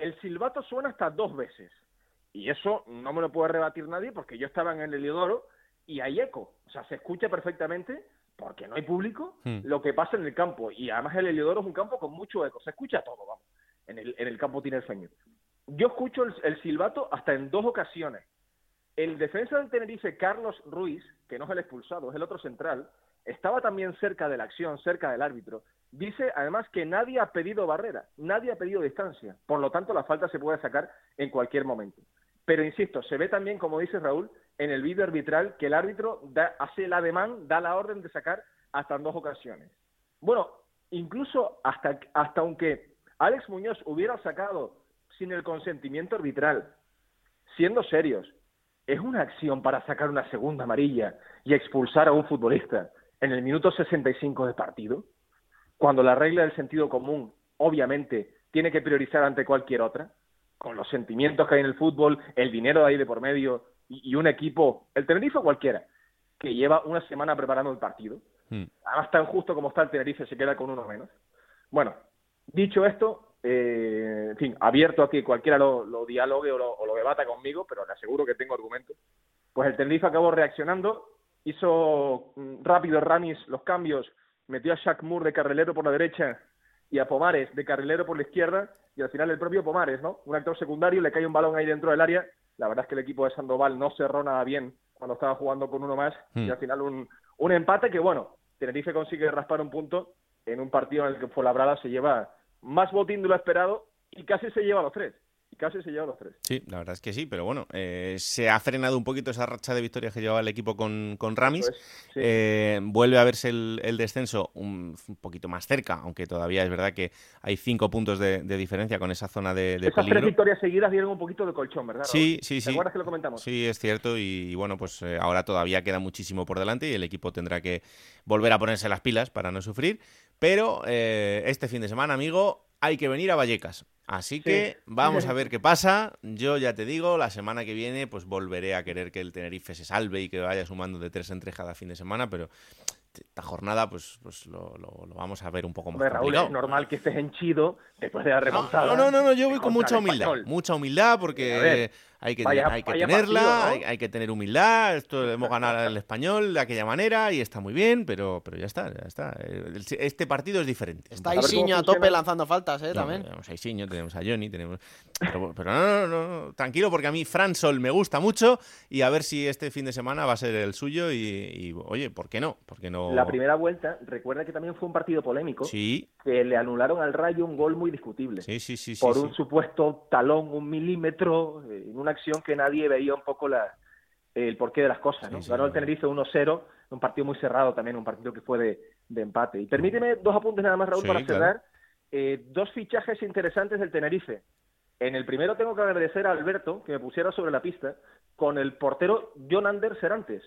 El silbato suena hasta dos veces. Y eso no me lo puede rebatir nadie porque yo estaba en el Heliodoro y hay eco. O sea, se escucha perfectamente porque no hay público Hmm. lo que pasa en el campo. Y además el Heliodoro es un campo con mucho eco. Se escucha todo, vamos, en el, en el campo tinerfeño. Yo escucho el, el silbato hasta en dos ocasiones. El defensa del Tenerife, Carlos Ruiz, que no es el expulsado, es el otro central, estaba también cerca de la acción, cerca del árbitro. Dice además que nadie ha pedido barrera, nadie ha pedido distancia. Por lo tanto, la falta se puede sacar en cualquier momento. Pero insisto, se ve también, como dice Raúl, en el vídeo arbitral que el árbitro da- hace el ademán, da la orden de sacar hasta en dos ocasiones. Bueno, incluso hasta, hasta aunque Alex Muñoz hubiera sacado sin el consentimiento arbitral, siendo serios, es una acción para sacar una segunda amarilla y expulsar a un futbolista en el minuto 65 de partido, cuando la regla del sentido común, obviamente, tiene que priorizar ante cualquier otra, con los sentimientos que hay en el fútbol, el dinero ahí de por medio y, y un equipo, el Tenerife o cualquiera, que lleva una semana preparando el partido. Hmm. Además, tan justo como está el Tenerife, se queda con uno menos. Bueno, dicho esto, eh, en fin, abierto a que cualquiera lo, lo dialogue o lo, o lo debata conmigo, pero le aseguro que tengo argumentos. Pues el Tenerife acabó reaccionando, hizo mm, rápido Ramis los cambios, metió a Shaq Moore de carrilero por la derecha y a Pomares de carrilero por la izquierda, y al final el propio Pomares, ¿no? Un actor secundario, le cae un balón ahí dentro del área. La verdad es que el equipo de Sandoval no cerró nada bien cuando estaba jugando con uno más, y Hmm. al final un, un empate que, bueno, Tenerife consigue raspar un punto en un partido en el que Fuenlabrada se lleva más botín de lo esperado y casi se lleva los tres. Casi se lleva los tres. Sí, la verdad es que sí, pero bueno, eh, se ha frenado un poquito esa racha de victorias que llevaba el equipo con, con Ramis. Sí. Eh, vuelve a verse el, el descenso un, un poquito más cerca, aunque todavía es verdad que hay cinco puntos de, de diferencia con esa zona de, de Esas tres victorias seguidas dieron un poquito de colchón, ¿verdad? Raúl? Sí, sí, ¿Te sí. acuerdas que lo comentamos? Sí, es cierto. Y, y bueno, pues eh, ahora todavía queda muchísimo por delante y el equipo tendrá que volver a ponerse las pilas para no sufrir. Pero este fin de semana, amigo, hay que venir a Vallecas. Así que vamos a ver qué pasa. Yo ya te digo, la semana que viene pues volveré a querer que el Tenerife se salve y que vaya sumando de tres en tres cada fin de semana, pero esta jornada pues, pues lo, lo- lo vamos a ver un poco más Hombre, Raúl, es normal que estés henchido después de la remontada. No, no, no, no, yo voy con mucha humildad. Mucha humildad porque hay que, vaya- hay que tenerla, partido, ¿no? hay, hay que tener humildad. Esto hemos ganado al español de aquella manera y está muy bien, pero, pero ya está, ya está. El- Este partido es diferente. Está Isiño a tope lanzando faltas, ¿eh? No, También. tenemos a Isiño, tenemos a Johnny, tenemos... Pero, pero no, no, no, no, tranquilo porque a mí Fran Sol me gusta mucho y a ver si este fin de semana va a ser el suyo y, y, oye, ¿por qué no? ¿Por qué no? La primera vuelta, recuerda que también fue un partido polémico, Sí, que le anularon al Rayo un gol muy discutible. sí, sí, sí. por un supuesto talón, un milímetro, eh, en una acción que nadie veía un poco la, el porqué de las cosas. Ganó el. Tenerife 1-0, un partido muy cerrado también, un partido que fue de, de empate. Y permíteme dos apuntes nada más, Raúl, para claro. cerrar. Eh, dos fichajes interesantes del Tenerife. En el primero tengo que agradecer a Alberto que me pusiera sobre la pista con el portero John Ander Serantes,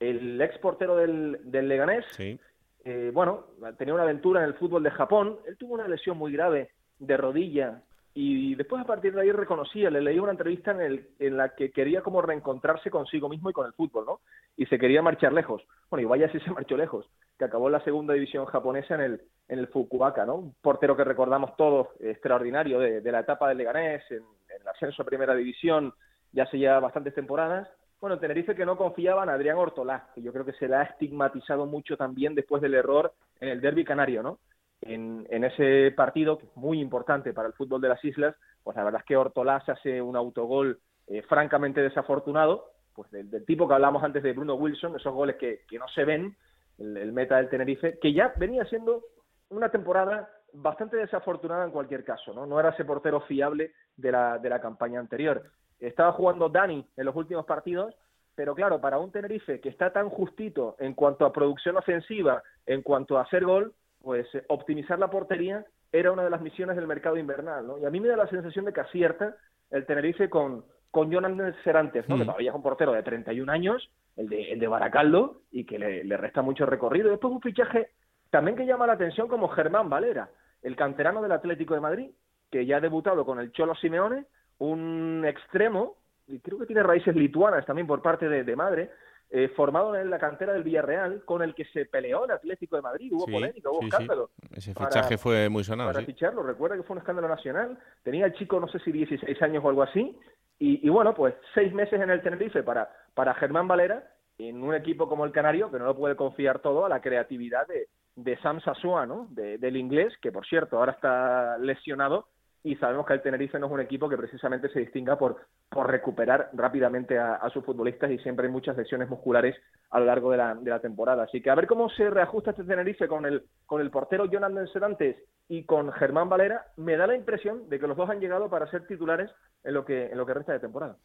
el ex portero del, del Leganés, Sí. Eh, bueno, tenía una aventura en el fútbol de Japón. Él tuvo una lesión muy grave de rodilla y después a partir de ahí reconocía, le leí una entrevista en, el, en la que quería como reencontrarse consigo mismo y con el fútbol, ¿no? Y se quería marchar lejos. Bueno, y vaya si se marchó lejos, que acabó en la segunda división japonesa en el, en el Fukuoka, ¿no? Un portero que recordamos todos, extraordinario, de, de la etapa del Leganés, en, en el ascenso a primera división, ya hace ya bastantes temporadas. Bueno, Tenerife que no confiaba en Adrián Ortolá, que yo creo que se le ha estigmatizado mucho también después del error en el derby canario, ¿no? en, ese partido, que es muy importante para el fútbol de las islas, pues la verdad es que Ortolá hace un autogol eh, francamente desafortunado, pues del, tipo que hablamos antes de Bruno Wilson, esos goles que, que no se ven, el, el, meta del Tenerife, que ya venía siendo una temporada bastante desafortunada en cualquier caso, ¿no? No era ese portero fiable de la, de la campaña anterior. Estaba jugando Dani en los últimos partidos, pero claro, para un Tenerife que está tan justito en cuanto a producción ofensiva, en cuanto a hacer gol, pues eh, optimizar la portería era una de las misiones del mercado invernal, ¿no? Y a mí me da la sensación de que acierta el Tenerife con, con Jonan Serantes, ¿no? Mm. Que todavía es un portero de 31 años, el de, el de Baracaldo, y que le, le resta mucho recorrido. Después un fichaje también que llama la atención como Germán Valera, el canterano del Atlético de Madrid, que ya ha debutado con el Cholo Simeone, un extremo, y creo que tiene raíces lituanas también por parte de, de madre, eh, formado en la cantera del Villarreal, con el que se peleó el Atlético de Madrid. Hubo Sí, polémica, hubo sí, escándalo. sí. Ese fichaje fue muy sonado, Para ficharlo, recuerda que fue un escándalo nacional. Tenía el chico, no sé si 16 años o algo así. Y, y bueno, pues seis meses en el Tenerife para, para Germán Valera, en un equipo como el Canario, que no lo puede confiar todo a la creatividad de, de Sam Sasua, ¿no? De- del inglés, que por cierto ahora está lesionado y sabemos que el Tenerife no es un equipo que precisamente se distinga por, por recuperar rápidamente a, sus futbolistas y siempre hay muchas lesiones musculares a lo largo de la, de la temporada. Así que a ver cómo se reajusta este Tenerife con el, con el portero Jonathan Serantes y con Germán Valera, me da la impresión de que los dos han llegado para ser titulares en lo que, en lo que resta de temporada.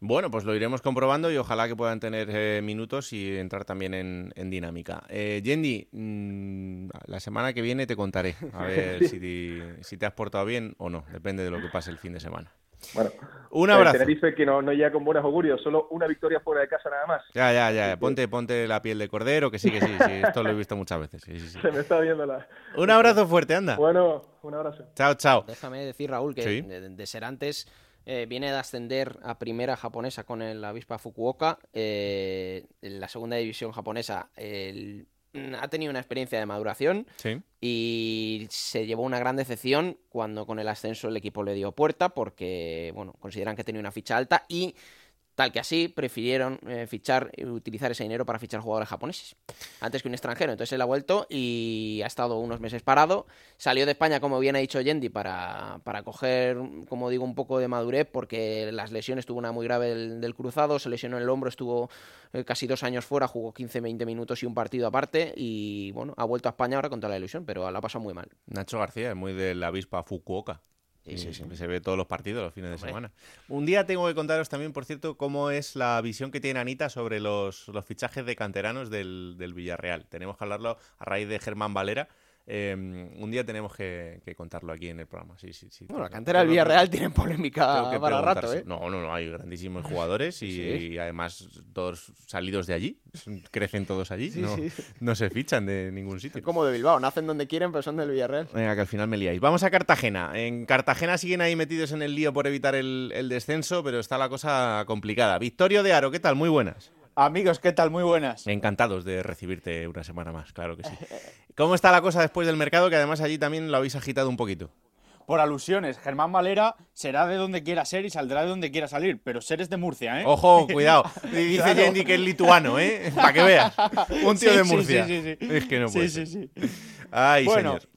Bueno, pues lo iremos comprobando y ojalá que puedan tener eh, minutos y entrar también en, en dinámica. Eh, Yendi, mm, la semana que viene te contaré, a ver Sí. si, te, si te has portado bien o no, depende de lo que pase el fin de semana. Bueno, Un el abrazo. Tenerife que no, no llega con buenos augurios, solo una victoria fuera de casa nada más. Ya, ya, ya, ponte, ponte la piel de cordero, que sí, que sí, sí, esto lo he visto muchas veces. sí, sí, sí. Se me está viendo la... Un abrazo fuerte, anda. Bueno, un abrazo. Chao, chao. Déjame decir, Raúl, que Sí. de, de Serantes eh, viene de ascender a primera japonesa con el avispa Fukuoka. eh, en la segunda división japonesa el- ha tenido una experiencia de maduración Sí. y se llevó una gran decepción cuando con el ascenso el equipo le dio puerta porque, bueno, consideran que tenía una ficha alta y tal que así prefirieron eh, fichar utilizar ese dinero para fichar jugadores japoneses antes que un extranjero. Entonces él ha vuelto y ha estado unos meses parado. Salió de España, como bien ha dicho Yendi, para, para coger, como digo, un poco de madurez porque las lesiones tuvo una muy grave del, cruzado, se lesionó en el hombro, estuvo eh, casi dos años fuera, jugó 15-20 minutos y un partido aparte y bueno, ha vuelto a España ahora con toda la ilusión, pero la ha pasado muy mal. Nacho García es muy de la avispa Fukuoka. Sí, sí. Se ve todos los partidos los fines de semana. Un día tengo que contaros también, por cierto, cómo es la visión que tiene Anita sobre los, los fichajes de canteranos del, del Villarreal. Tenemos que hablarlo a raíz de Germán Valera. Eh, un día tenemos que, que contarlo aquí en el programa. Sí, sí, sí. Bueno, la cantera del Villarreal tiene polémica para rato. ¿eh? No, no, no, hay grandísimos jugadores y, además todos salidos de allí. Crecen todos allí. No se fichan de ningún sitio. Como de Bilbao, nacen donde quieren, pero son del Villarreal. Venga, que al final me liáis. Vamos a Cartagena. En Cartagena siguen ahí metidos en el lío por evitar el, el descenso, pero está la cosa complicada. Victorio de Aro, ¿qué tal? Muy buenas. Amigos, ¿qué tal? Muy buenas. Encantados de recibirte una semana más, claro que sí. ¿Cómo está la cosa después del mercado? Que además allí también lo habéis agitado un poquito. Por alusiones, Germán Valera será de donde quiera ser y saldrá de donde quiera salir, pero ser es de Murcia, ¿eh? Ojo, cuidado. Dice Claro. Yendi que es lituano, ¿eh? Para que veas. Un tío Sí, de sí, Murcia. sí, sí, sí. Es que no Sí, puede sí, ser. sí. Ay, Bueno, señor.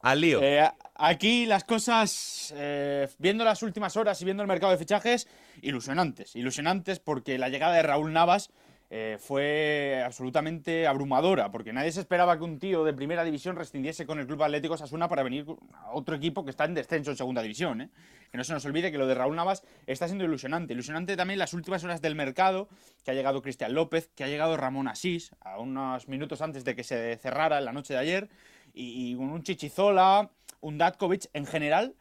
Al lío. Eh, aquí las cosas, eh, viendo las últimas horas y viendo el mercado de fichajes, ilusionantes. Ilusionantes porque la llegada de Raúl Navas eh, fue absolutamente abrumadora, porque nadie se esperaba que un tío de primera división rescindiese con el Club Atlético Sasuna para venir a otro equipo que está en descenso en segunda división. ¿eh? Que no se nos olvide que lo de Raúl Navas está siendo ilusionante. Ilusionante también las últimas horas del mercado, que ha llegado Cristian López, que ha llegado Ramón Asís, a unos minutos antes de que se cerrara la noche de ayer, y, y un Chichizola, un Datkovic en general,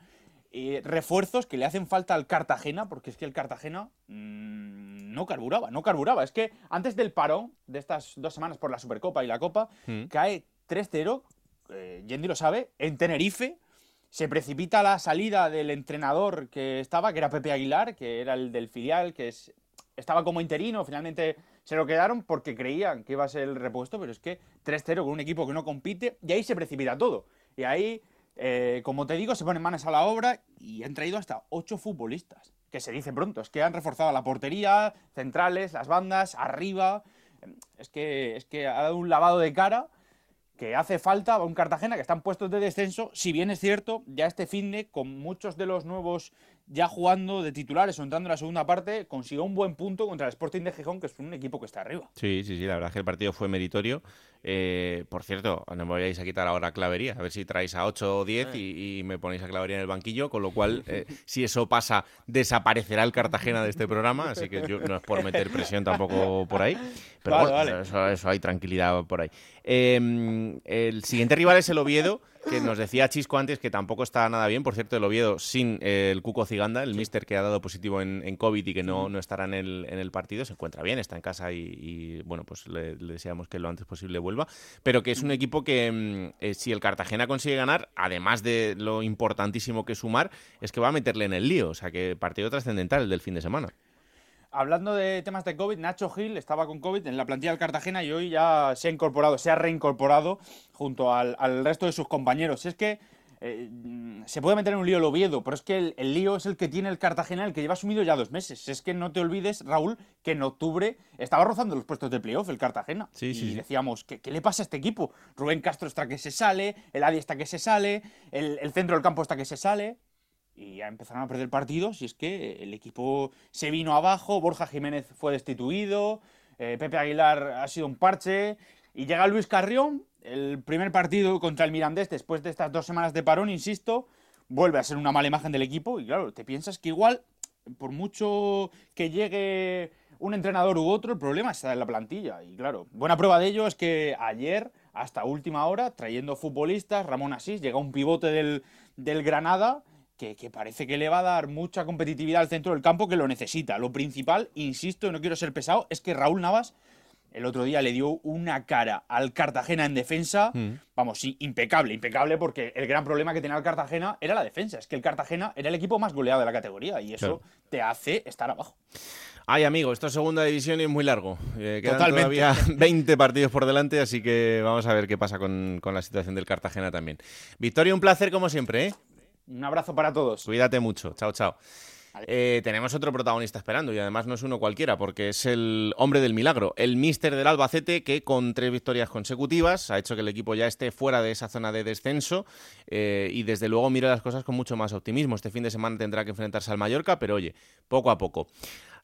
eh, refuerzos que le hacen falta al Cartagena, porque es que el Cartagena mm, no carburaba, no carburaba. Es que antes del parón de estas dos semanas por la Supercopa y la Copa, Mm. cae 3-0, eh, Yendi lo sabe, en Tenerife. Se precipita la salida del entrenador que estaba, que era Pepe Aguilar, que era el del filial, que es, estaba como interino. Finalmente se lo quedaron porque creían que iba a ser el repuesto, pero es que 3-0 con un equipo que no compite, y ahí se precipita todo. Y ahí, eh, como te digo, se ponen manos a la obra y han traído hasta 8 futbolistas, que se dice pronto. Es que han reforzado la portería, centrales, las bandas, arriba. Es que, es que ha dado un lavado de cara que hace falta a un Cartagena que están puestos de descenso, si bien es cierto, ya este fin de, con muchos de los nuevos ya jugando de titulares o entrando en la segunda parte, consiguió un buen punto contra el Sporting de Gijón, que es un equipo que está arriba. Sí, sí, sí, la verdad es que el partido fue meritorio. Eh, por cierto, no me vayáis a quitar ahora Clavería, a ver si traéis a 8 o 10 y, y me ponéis a Clavería en el banquillo, con lo cual, eh, si eso pasa, desaparecerá el Cartagena de este programa, así que yo, no es por meter presión tampoco por ahí, pero Vale, bueno, vale. Eso, eso hay tranquilidad por ahí. Eh, el siguiente rival es el Oviedo, que nos decía Chisco antes que tampoco está nada bien. Por cierto, el Oviedo sin eh, el Cuco Ciganda, el mister que ha dado positivo en, en COVID y que no, no estará en el, en el partido, se encuentra bien, está en casa y, y, bueno, pues le, le deseamos que lo antes posible vuelva. Pero que es un equipo que mm, eh, si el Cartagena consigue ganar, además de lo importantísimo que sumar, es que va a meterle en el lío. O sea que partido trascendental el del fin de semana. Hablando de temas de COVID, Nacho Gil estaba con COVID en la plantilla del Cartagena y hoy ya se ha incorporado, se ha reincorporado junto al, al resto de sus compañeros. Es que eh, se puede meter en un lío el Oviedo, pero es que el, el, lío es el que tiene el Cartagena, el que lleva sumido ya dos meses. Es que no te olvides, Raúl, que en octubre estaba rozando los puestos de playoff el Cartagena. Sí, y sí, decíamos, ¿qué, ¿qué, le pasa a este equipo? Rubén Castro está que se sale, el Adi está que se sale, el, el centro del campo está que se sale y ya empezaron a perder partidos y es que el equipo se vino abajo, Borja Jiménez fue destituido, eh, Pepe Aguilar ha sido un parche y llega Luis Carrión, el primer partido contra el Mirandés después de estas dos semanas de parón, insisto, vuelve a ser una mala imagen del equipo y claro, te piensas que igual, por mucho que llegue un entrenador u otro, el problema está en la plantilla y claro, buena prueba de ello es que ayer hasta última hora, trayendo futbolistas, Ramón Asís, llega un pivote del, del Granada que, que, parece que le va a dar mucha competitividad al centro del campo que lo necesita. Lo principal, insisto, no quiero ser pesado, es que Raúl Navas el otro día le dio una cara al Cartagena en defensa, mm. vamos, sí, impecable, impecable, porque el gran problema que tenía el Cartagena era la defensa. Es que el Cartagena era el equipo más goleado de la categoría y eso claro. te hace estar abajo. Ay, amigo, esto es segunda división y es muy largo. Eh, quedan Totalmente. todavía 20 partidos por delante, así que vamos a ver qué pasa con, con la situación del Cartagena también. Victoria, un placer como siempre, ¿eh? Un abrazo para todos. Cuídate mucho. Chao, chao. Eh, tenemos otro protagonista esperando y además no es uno cualquiera porque es el hombre del milagro, el míster del Albacete que con tres victorias consecutivas ha hecho que el equipo ya esté fuera de esa zona de descenso eh, y desde luego mira las cosas con mucho más optimismo. Este fin de semana tendrá que enfrentarse al Mallorca, pero oye, poco a poco.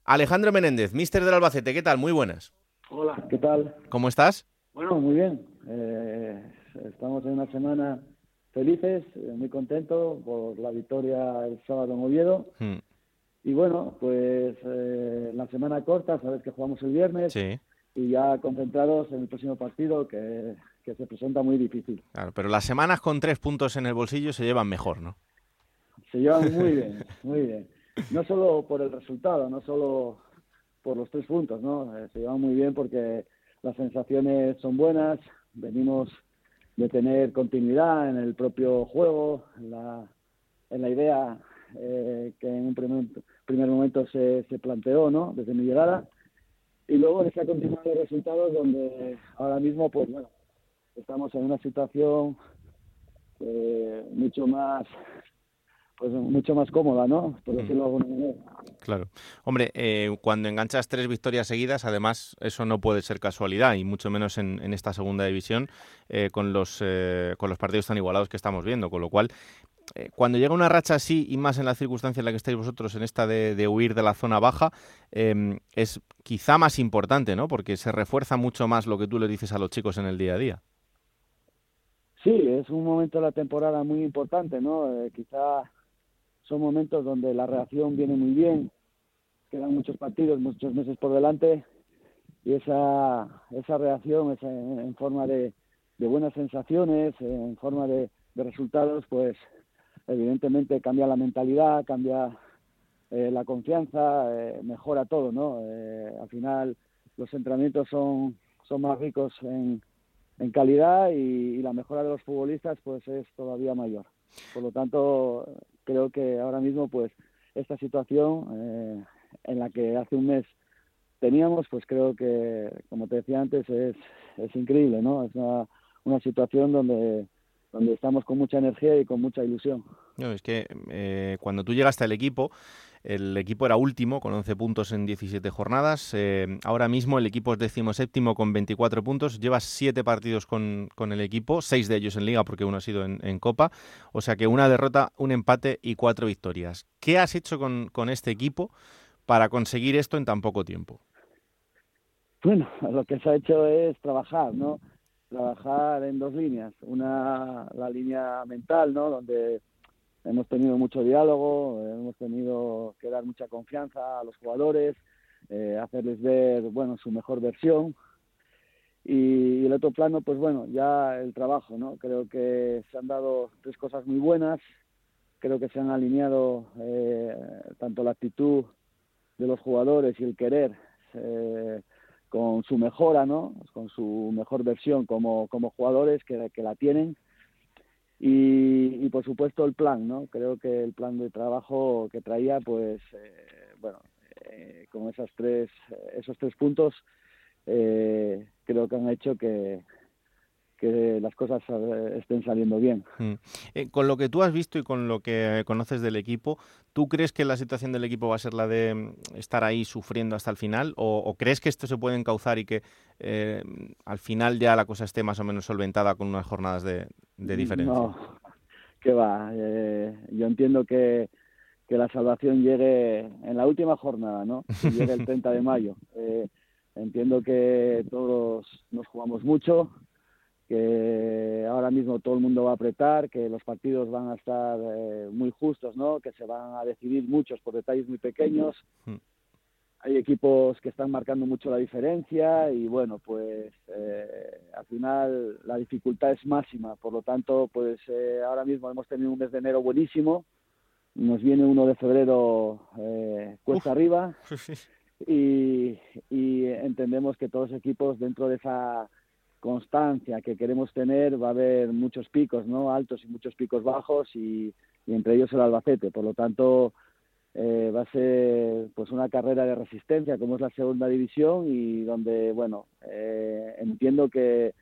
Alejandro Menéndez, míster del Albacete, ¿qué tal? Muy buenas. Hola, ¿qué tal? ¿Cómo estás? Bueno, muy bien. Eh, estamos en una semana felices, eh, muy contentos por la victoria el sábado en Oviedo. Hmm. Y bueno, pues eh, la semana corta, sabes que jugamos el viernes sí. y ya concentrados en el próximo partido que, que, se presenta muy difícil. Claro, pero las semanas con tres puntos en el bolsillo se llevan mejor, ¿no? Se llevan muy bien, muy bien. No solo por el resultado, no solo por los tres puntos, ¿no? Eh, se llevan muy bien porque las sensaciones son buenas, venimos de tener continuidad en el propio juego, en la, en la idea eh, que en un primer, primer momento se, se, planteó ¿no? desde mi llegada y luego se ha continuado los resultados donde ahora mismo pues bueno estamos en una situación eh, mucho más pues mucho más cómoda, ¿no? Por decirlo de alguna manera. Claro. Hombre, eh, cuando enganchas tres victorias seguidas, además, eso no puede ser casualidad, y mucho menos en, en esta segunda división, eh, con, los, eh, con los partidos tan igualados que estamos viendo. Con lo cual, eh, cuando llega una racha así, y más en la circunstancia en la que estáis vosotros, en esta de, de huir de la zona baja, em, es quizá más importante, ¿no? Porque se refuerza mucho más lo que tú le dices a los chicos en el día a día. Sí, es un momento de la temporada muy importante, ¿no? Eh, quizá son momentos donde la reacción viene muy bien, quedan muchos partidos, muchos meses por delante y esa, esa reacción esa, en forma de, de, buenas sensaciones, en forma de, de, resultados, pues evidentemente cambia la mentalidad, cambia eh, la confianza, eh, mejora todo, ¿no? Eh, al final los entrenamientos son, son más ricos en, en calidad y, la mejora de los futbolistas pues es todavía mayor. Por lo tanto, creo que ahora mismo pues esta situación eh, en la que hace un mes teníamos, pues creo que, como te decía antes, es, es increíble, ¿no? Es una, una situación donde donde estamos con mucha energía y con mucha ilusión. No, es que eh, cuando tú llegaste al equipo, el equipo era último con 11 puntos en 17 jornadas. Eh, ahora mismo el equipo es décimo séptimo con 24 puntos. Llevas 7 partidos con, el equipo, 6 de ellos en liga porque uno ha sido en, Copa. O sea que una derrota, un empate y 4 victorias. ¿Qué has hecho con, con este equipo para conseguir esto en tan poco tiempo? Bueno, lo que se ha hecho es trabajar, ¿no? Trabajar en dos líneas. Una, la línea mental, ¿no? Donde hemos tenido mucho diálogo, hemos tenido que dar mucha confianza a los jugadores, eh, hacerles ver, bueno, su mejor versión. Y, el otro plano, pues bueno, ya el trabajo, ¿no? Creo que se han dado tres cosas muy buenas. Creo que se han alineado eh, tanto la actitud de los jugadores y el querer eh, con su mejora, ¿no? Con su mejor versión como, como jugadores que, la tienen. Y, y, por supuesto el plan, ¿no? Creo que el plan de trabajo que traía, pues, eh, bueno, eh, con esas tres, esos tres puntos, eh, creo que han hecho que, que las cosas eh, estén saliendo bien. Mm. Eh, con lo que tú has visto y con lo que conoces del equipo, ¿tú crees que la situación del equipo va a ser la de mm, estar ahí sufriendo hasta el final? ¿O, crees que esto se puede encauzar y que eh, al final ya la cosa esté más o menos solventada con unas jornadas de, diferencia? No, que va. yo entiendo que, que la salvación llegue en la última jornada, ¿no? llegue el 30 de mayo. entiendo que todos nos jugamos mucho, que ahora mismo todo el mundo va a apretar, que los partidos van a estar eh, muy justos, ¿no? que se van a decidir muchos por detalles muy pequeños. Hay equipos que están marcando mucho la diferencia y bueno, pues eh, al final la dificultad es máxima. Por lo tanto, pues eh, ahora mismo hemos tenido un mes de enero buenísimo, nos viene uno de febrero cuesta arriba y, y entendemos que todos los equipos dentro de esa constancia que queremos tener va a haber muchos picos no altos y muchos picos bajos y, entre ellos el Albacete. Por lo tanto eh, va a ser pues una carrera de resistencia como es la segunda división y donde bueno eh, entiendo que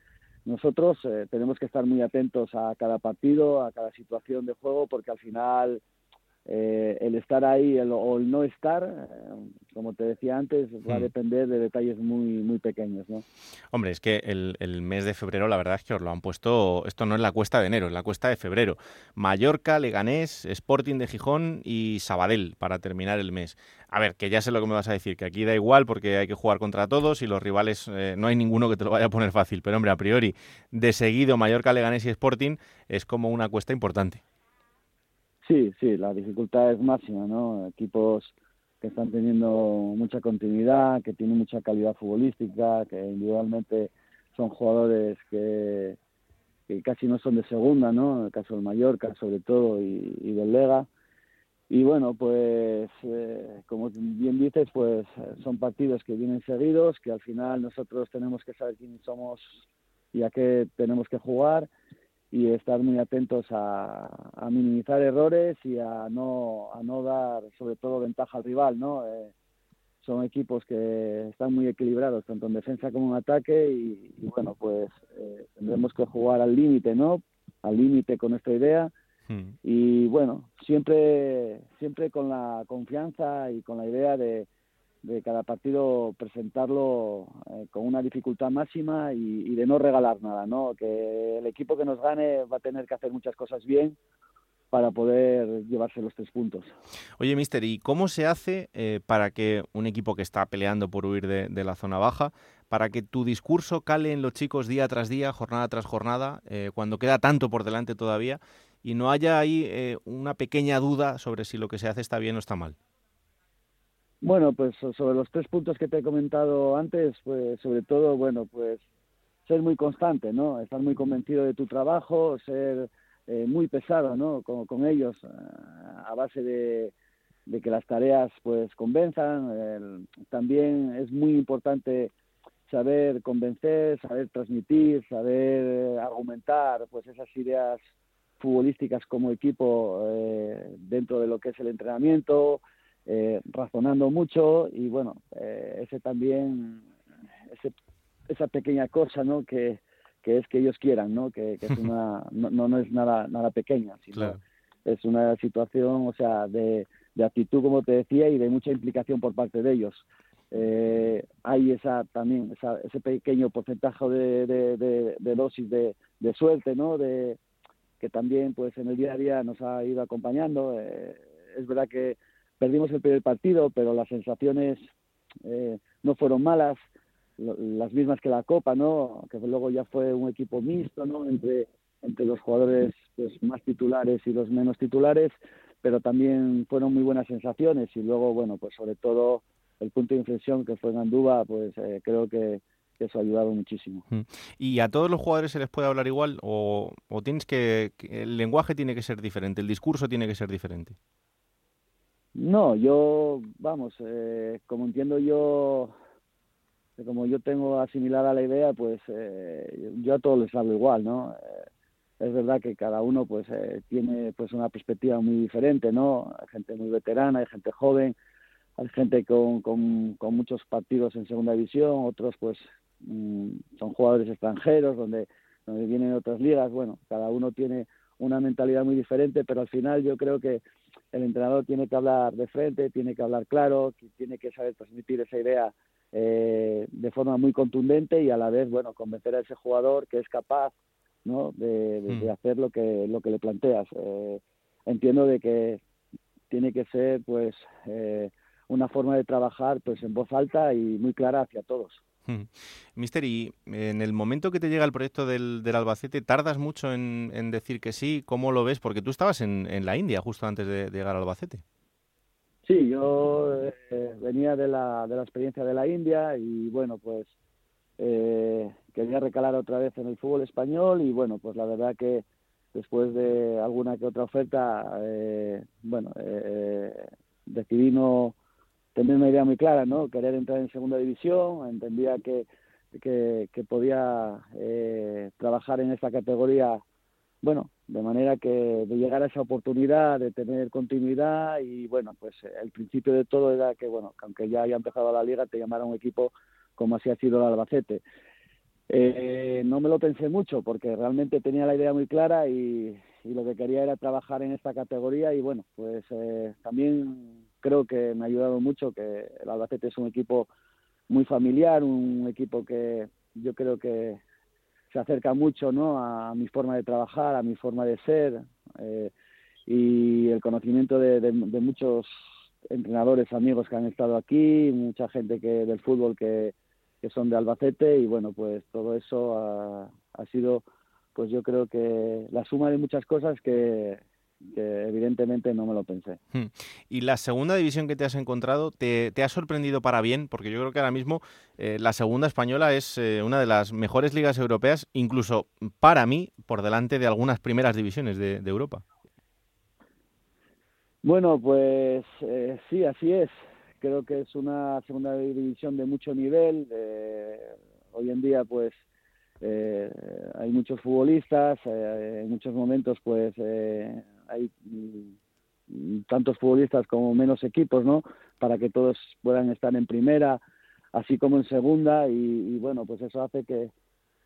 nosotros eh, tenemos que estar muy atentos a cada partido a cada situación de juego porque al final eh, el estar ahí o el no estar, eh, como te decía antes, va a hmm. depender de detalles muy, muy pequeños. ¿no? Hombre, es que el, mes de febrero, la verdad es que os lo han puesto, esto no es la cuesta de enero, es la cuesta de febrero. Mallorca, Leganés, Sporting de Gijón y Sabadell para terminar el mes. A ver, que ya sé lo que me vas a decir, que aquí da igual porque hay que jugar contra todos y los rivales, eh, no hay ninguno que te lo vaya a poner fácil, pero hombre, a priori, de seguido Mallorca, Leganés y Sporting es como una cuesta importante. Sí, sí, la dificultad es máxima, ¿no? Equipos que están teniendo mucha continuidad, que tienen mucha calidad futbolística, que individualmente son jugadores que, casi no son de segunda, ¿no? En el caso del Mallorca, sobre todo, y, del Lega. Y bueno, pues eh, como bien dices, pues son partidos que vienen seguidos, que al final nosotros tenemos que saber quiénes somos y a qué tenemos que jugar y estar muy atentos a, minimizar errores y a no, a no dar sobre todo ventaja al rival, ¿no? Eh, son equipos que están muy equilibrados tanto en defensa como en ataque y, bueno pues eh, tendremos que jugar al límite, ¿no? Al límite con esta idea hmm. y bueno siempre siempre con la confianza y con la idea de de cada partido presentarlo eh, con una dificultad máxima y, de no regalar nada, ¿no? Que el equipo que nos gane va a tener que hacer muchas cosas bien para poder llevarse los tres puntos. Oye, Mister, ¿y cómo se hace eh, para que un equipo que está peleando por huir de, la zona baja, para que tu discurso cale en los chicos día tras día, jornada tras jornada, eh, cuando queda tanto por delante todavía, y no haya ahí una pequeña duda sobre si lo que se hace está bien o está mal? Bueno, pues sobre los tres puntos que te he comentado antes, pues sobre todo, bueno, pues ser muy constante, ¿no? Estar muy convencido de tu trabajo, ser eh, muy pesado, ¿no? Con, ellos, eh, a base de, que las tareas, pues, convenzan. también es muy importante saber convencer, saber transmitir, saber argumentar, pues esas ideas futbolísticas como equipo eh, dentro de lo que es el entrenamiento, eh, razonando mucho y bueno, eh, ese también, ese, esa pequeña cosa, ¿no? Que, que es que ellos quieran, ¿no? Que, que es una, no, no es nada, nada pequeña, sino Claro. es una situación, o sea, de, de actitud, como te decía, y de mucha implicación por parte de ellos. Eh, hay esa también esa, ese pequeño porcentaje de, de, de- de dosis de, de suerte, ¿no? De que también, pues, en el día a día nos ha ido acompañando. Eh, es verdad que perdimos el primer partido, pero las sensaciones eh, no fueron malas, las mismas que la Copa, ¿no? Que luego ya fue un equipo mixto, ¿no? Entre los jugadores pues más titulares y los menos titulares, pero también fueron muy buenas sensaciones y luego, bueno, pues sobre todo el punto de inflexión que fue en Andúba, pues eh, creo que, eso ha ayudado muchísimo. Mm. ¿Y a todos los jugadores se les puede hablar igual o, o tienes que el lenguaje tiene que ser diferente, el discurso tiene que ser diferente? No, yo, vamos, eh, como entiendo yo, como yo tengo asimilada la idea, pues eh, yo a todos les hablo igual, ¿no? Eh, es verdad que cada uno pues eh, tiene pues una perspectiva muy diferente, ¿no? Hay gente muy veterana, hay gente joven, hay gente con, con, con muchos partidos en segunda división, otros pues mm, son jugadores extranjeros donde, donde vienen otras ligas, bueno, cada uno tiene una mentalidad muy diferente, pero al final yo creo que el entrenador tiene que hablar de frente, tiene que hablar claro, tiene que saber transmitir esa idea eh, de forma muy contundente y a la vez, bueno, convencer a ese jugador que es capaz, ¿no? De, de- de hacer lo que lo que le planteas. Eh, entiendo de que tiene que ser, pues, eh, una forma de trabajar, pues, en voz alta y muy clara hacia todos. Mister, y en el momento que te llega el proyecto del, Albacete, ¿tardas mucho en, decir que sí? ¿Cómo lo ves? Porque tú estabas en, en la India justo antes de, llegar al Albacete. Sí, yo eh, venía de la, de la experiencia de la India y bueno, pues eh, quería recalar otra vez en el fútbol español y bueno, pues la verdad que después de alguna que otra oferta, eh, bueno, eh, decidí no tener una idea muy clara, ¿no? Querer entrar en segunda división, entendía que, que, podía eh, trabajar en esta categoría bueno, de manera que de llegar a esa oportunidad, de tener continuidad y bueno, pues el principio de todo era que bueno, que aunque ya haya empezado la liga, te llamara un equipo como así ha sido el Albacete. Eh, no me lo pensé mucho porque realmente tenía la idea muy clara y, y lo que quería era trabajar en esta categoría y bueno, pues eh, también creo que me ha ayudado mucho que el Albacete es un equipo muy familiar, un equipo que yo creo que se acerca mucho ¿no? a mi forma de trabajar, a mi forma de ser eh, y el conocimiento de, de- muchos entrenadores amigos que han estado aquí, mucha gente que del fútbol que, que son de Albacete y bueno, pues todo eso ha sido, pues yo creo que la suma de muchas cosas que, que evidentemente no me lo pensé. Mm. ¿Y la segunda división que te has encontrado te, te ha sorprendido para bien? Porque yo creo que ahora mismo eh, la segunda española es eh, una de las mejores ligas europeas, incluso para mí, por delante de algunas primeras divisiones de, de Europa. Bueno, pues eh, sí, así es. Creo que es una segunda división de mucho nivel. hoy en día, pues, eh, hay muchos futbolistas. en muchos momentos, pues, eh, hay mm, tantos futbolistas como menos equipos, ¿no? Para que todos puedan estar en primera, así como en segunda. Y, bueno, pues eso hace que,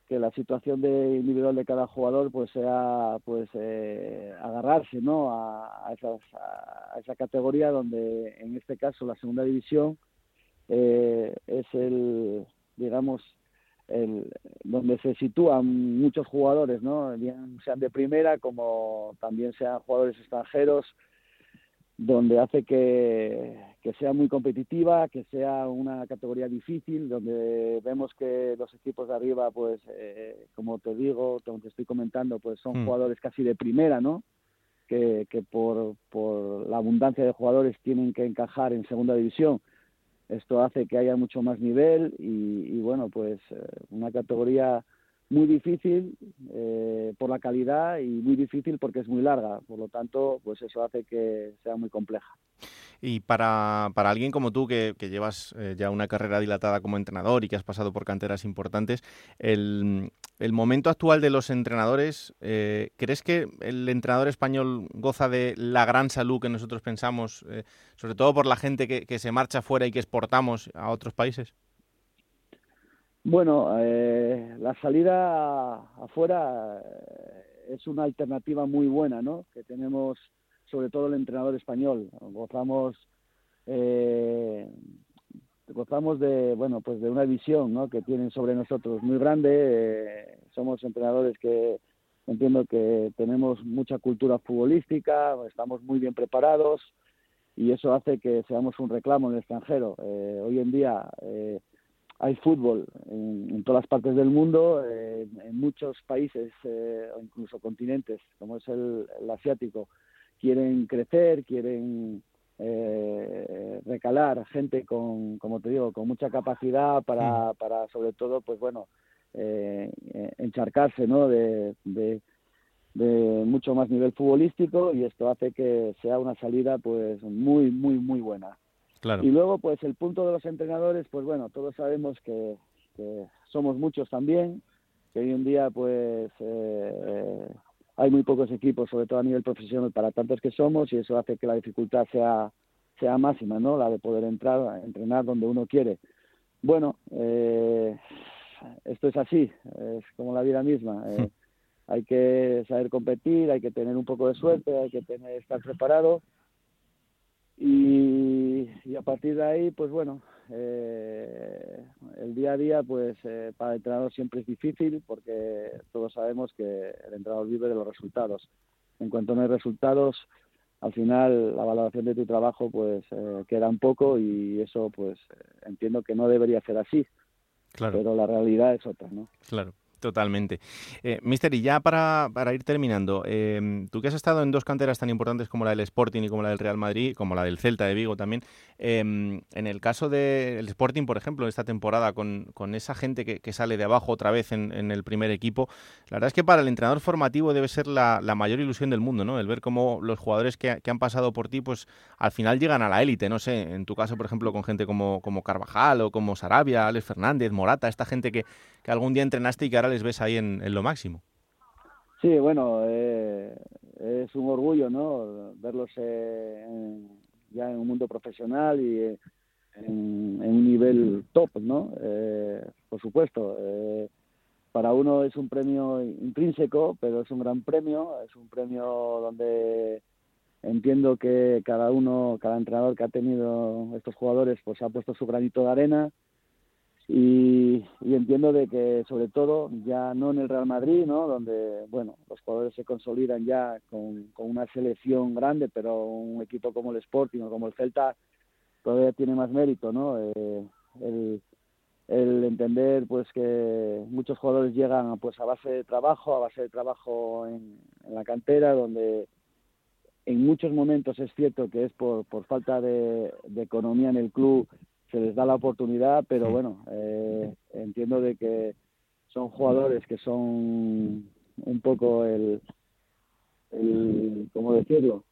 que la situación de individual de cada jugador pues sea pues eh, agarrarse no a, a esas- a esa categoría donde en este caso la segunda división eh, es el digamos el donde se sitúan muchos jugadores no bien sean de primera como también sean jugadores extranjeros donde hace que, que sea muy competitiva, que sea una categoría difícil, donde vemos que los equipos de arriba, pues, eh, como te digo, como te estoy comentando, pues son Mm. jugadores casi de primera, ¿no? Que, que por, por la abundancia de jugadores tienen que encajar en segunda división. Esto hace que haya mucho más nivel y, y bueno, pues eh, una categoría muy difícil eh, por la calidad y muy difícil porque es muy larga. Por lo tanto, pues eso hace que sea muy compleja. Y para, para alguien como tú, que, llevas eh, ya una carrera dilatada como entrenador y que has pasado por canteras importantes, el, el momento actual de los entrenadores, eh, ¿crees que el entrenador español goza de la gran salud que nosotros pensamos, eh, sobre todo por la gente que, que, se marcha fuera y que exportamos a otros países? Bueno, la salida afuera es una alternativa muy buena, ¿no? Que tenemos sobre todo el entrenador español. Gozamos eh, gozamos de bueno pues de una visión ¿no? que tienen sobre nosotros muy grande. Eh, somos entrenadores que entiendo que tenemos mucha cultura futbolística, estamos muy bien preparados y eso hace que seamos un reclamo en el extranjero. Eh, hoy en día hay fútbol en, todas las partes del mundo, en muchos países o incluso continentes, como es el asiático quieren crecer, quieren eh, recalar gente con, como te digo, con mucha capacidad para, para sobre todo, pues bueno, eh, encharcarse, ¿no? De, de, mucho más nivel futbolístico y esto hace que sea una salida, pues muy, muy, muy buena. Claro. Y luego, pues el punto de los entrenadores, pues bueno, todos sabemos que, somos muchos también, que hoy en día, pues eh, hay muy pocos equipos, sobre todo a nivel profesional, para tantos que somos y eso hace que la dificultad sea, sea máxima, ¿no? La de poder entrar, entrenar donde uno quiere. Bueno, eh, esto es así, es como la vida misma. Eh, hay que saber competir, hay que tener un poco de suerte, hay que tener, estar preparado y, y a partir de ahí, pues bueno, eh, el día a día, pues eh, para el entrenador siempre es difícil porque todos sabemos que el entrenador vive de los resultados. En cuanto no hay resultados, al final la valoración de tu trabajo pues eh, queda un poco y eso pues entiendo que no debería ser así. Claro. Pero la realidad es otra, ¿no? Claro. Totalmente. Eh, Mister, y ya para, ir terminando, em, tú que has estado en dos canteras tan importantes como la del Sporting y como la del Real Madrid, como la del Celta de Vigo también, em, en el caso del Sporting, por ejemplo, esta temporada, con, esa gente que, sale de abajo otra vez en, el primer equipo, la verdad es que para el entrenador formativo debe ser la, mayor ilusión del mundo, ¿no? El ver cómo los jugadores que, han pasado por ti, pues al final llegan a la élite, no sé, en tu caso, por ejemplo, con gente como, como Carvajal o como Sarabia, Alex Fernández, Morata, esta gente que, que algún día entrenaste y que ahora les ves ahí en, lo máximo. Sí, bueno, eh, es un orgullo, ¿no? Verlos eh, ya en un mundo profesional y eh, en, un nivel top, ¿no? por supuesto, para uno es un premio intrínseco, pero es un gran premio, es un premio donde entiendo que cada uno, cada entrenador que ha tenido estos jugadores, pues ha puesto su granito de arena y, entiendo de que sobre todo ya no en el Real Madrid, ¿no? Donde, bueno, los jugadores se consolidan ya con, una selección grande, pero un equipo como el Sporting o como el Celta todavía tiene más mérito, ¿no? Eh, el, entender pues que muchos jugadores llegan pues a base de trabajo, a base de trabajo en, la cantera, donde en muchos momentos es cierto que es por, por falta de economía en el club se les da la oportunidad, pero bueno, eh, entiendo de que son jugadores que son un poco el, el ¿cómo decirlo?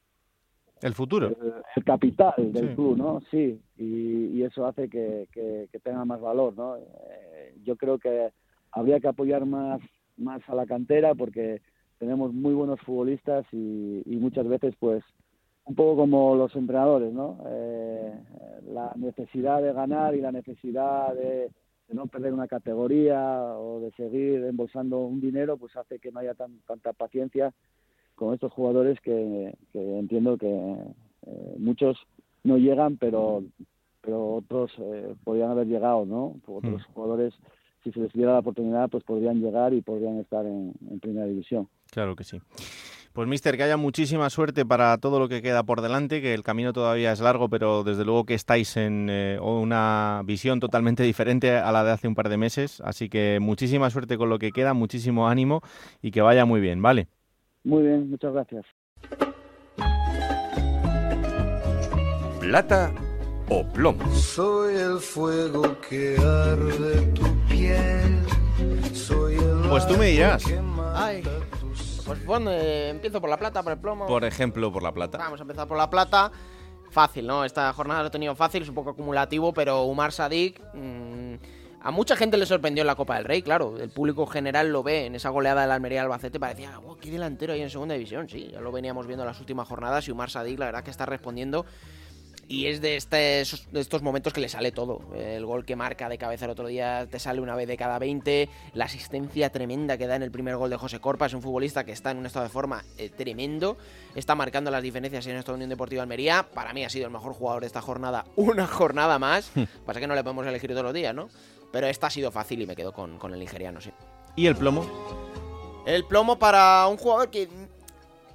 El futuro. El, capital del club, ¿no? Sí, y, eso hace que, que, tenga más valor, ¿no? Eh, yo creo que habría que apoyar más, más a la cantera porque tenemos muy buenos futbolistas y, y muchas veces pues un poco como los entrenadores, ¿no? Eh, la necesidad de ganar y la necesidad de, no perder una categoría o de seguir embolsando un dinero, pues hace que no haya tanta paciencia con estos jugadores que, entiendo que eh, muchos no llegan, pero pero otros eh, podrían haber llegado, ¿no? Otros mm. jugadores, si se les diera la oportunidad, pues podrían llegar y podrían estar en primera división. Claro que sí. Pues, mister, que haya muchísima suerte para todo lo que queda por delante, que el camino todavía es largo, pero desde luego que estáis en eh, una visión totalmente diferente a la de hace un par de meses. Así que muchísima suerte con lo que queda, muchísimo ánimo y que vaya muy bien, ¿vale? Muy bien, muchas gracias. Plata o plomo. Soy el fuego que arde tu piel. Soy el Pues tú me dirás. Ay. Pues bueno, eh, empiezo por la plata, por el plomo. Por ejemplo, por la plata. Vamos a empezar por la plata. Fácil, ¿no? Esta jornada lo he tenido fácil, es un poco acumulativo, pero Umar Sadik. mm, a mucha gente le sorprendió en la Copa del Rey, claro. El público general lo ve en esa goleada del Almería Albacete. Parecía, wow, qué delantero ahí en segunda división. Sí, ya lo veníamos viendo en las últimas jornadas. Y Umar Sadik, la verdad, que está respondiendo. Y es de, este- de estos momentos que le sale todo. El gol que marca de cabeza el otro día te sale una vez de cada 20. La asistencia tremenda que da en el primer gol de José Corpa. Es un futbolista que está en un estado de forma eh, tremendo. Está marcando las diferencias en esta Unión Deportiva Almería. Para mí ha sido el mejor jugador de esta jornada. Una jornada más. Pasa que no le podemos elegir todos los días, ¿no? Pero esta ha sido fácil y me quedo con, con el nigeriano, sí. ¿Y el plomo? El plomo para un jugador que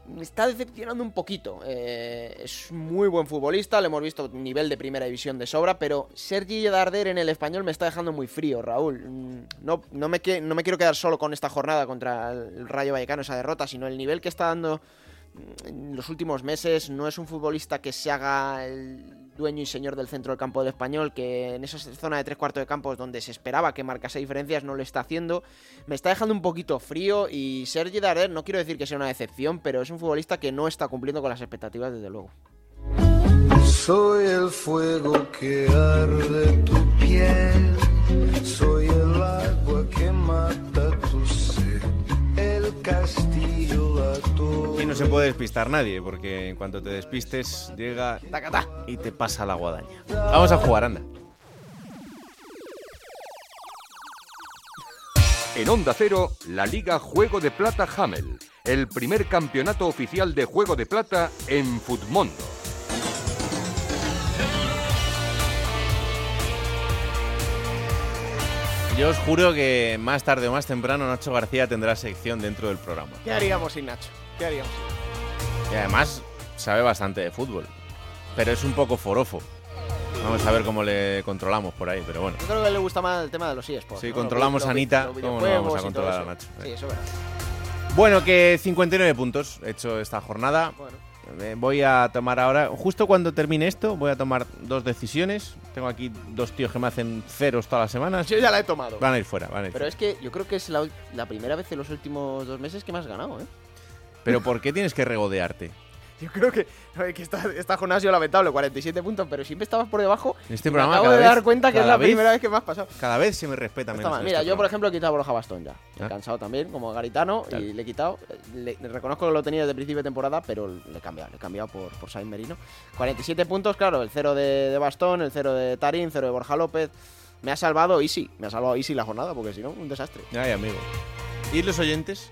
me está decepcionando un poquito. Eh, es muy buen futbolista, le hemos visto nivel de primera división de sobra, pero Sergi Darder en el español me está dejando muy frío, Raúl. Mm, No, no, me, no me quiero quedar solo con esta jornada contra el Rayo Vallecano, esa derrota, sino el nivel que está dando en los últimos meses. No es un futbolista que se haga el dueño y señor del centro del campo del español, que en esa zona de tres cuartos de campo donde se esperaba que marcase diferencias no lo está haciendo. Me está dejando un poquito frío y Sergi Darder, no quiero decir que sea una decepción, pero es un futbolista que no está cumpliendo con las expectativas desde luego. Soy el fuego que arde tu piel, soy el agua que mata tu sed, el castillo, no se puede despistar nadie, porque en cuanto te despistes, llega y te pasa la guadaña. Vamos a jugar, anda. En Onda Cero, la Liga Juego de Plata Hamel, el primer campeonato oficial de Juego de Plata en Futmundo. Yo os juro que más tarde o más temprano Nacho García tendrá sección dentro del programa. ¿Qué haríamos sin Nacho? ¿Qué haríamos? Y además sabe bastante de fútbol. Pero es un poco forofo. Vamos a ver cómo le controlamos por ahí, pero bueno. Yo creo que le gusta más el tema de los eSports. Si ¿no? controlamos Los a Anita, los ¿cómo no vamos a controlar a. Nacho? Sí, eso verás. Bueno, que 59 puntos he hecho esta jornada. Eh, Voy a tomar ahora, justo cuando termine esto, voy a tomar dos decisiones. Tengo aquí dos tíos que me hacen ceros todas las semanas. Yo ya la he tomado. Van a ir fuera, van a ir Pero fuera. es que yo creo que es la, la primera vez en los últimos dos meses que me has ganado, ¿eh? Pero ¿por qué tienes que regodearte? Yo creo que, esta, esta jornada ha sido lamentable, 47 puntos, pero siempre estabas por debajo. En este y programa me acabo cada de vez- dar cuenta que es la vez- primera vez que me has pasado. Cada vez se me respeta No menos. Mira, este yo por ejemplo he quitado a Borja Bastón ya. He Ah. cansado también, como Garitano, y le he quitado. Le, le reconozco que lo tenía desde principio de temporada, pero le he cambiado, le he cambiado por, por Sain Merino. 47 puntos, claro, el cero de, de Bastón, el cero de Tarín, cero de Borja López. Me ha salvado Easy, me ha salvado Easy la jornada, porque si no, un desastre. Ay, amigo. ¿Y los oyentes?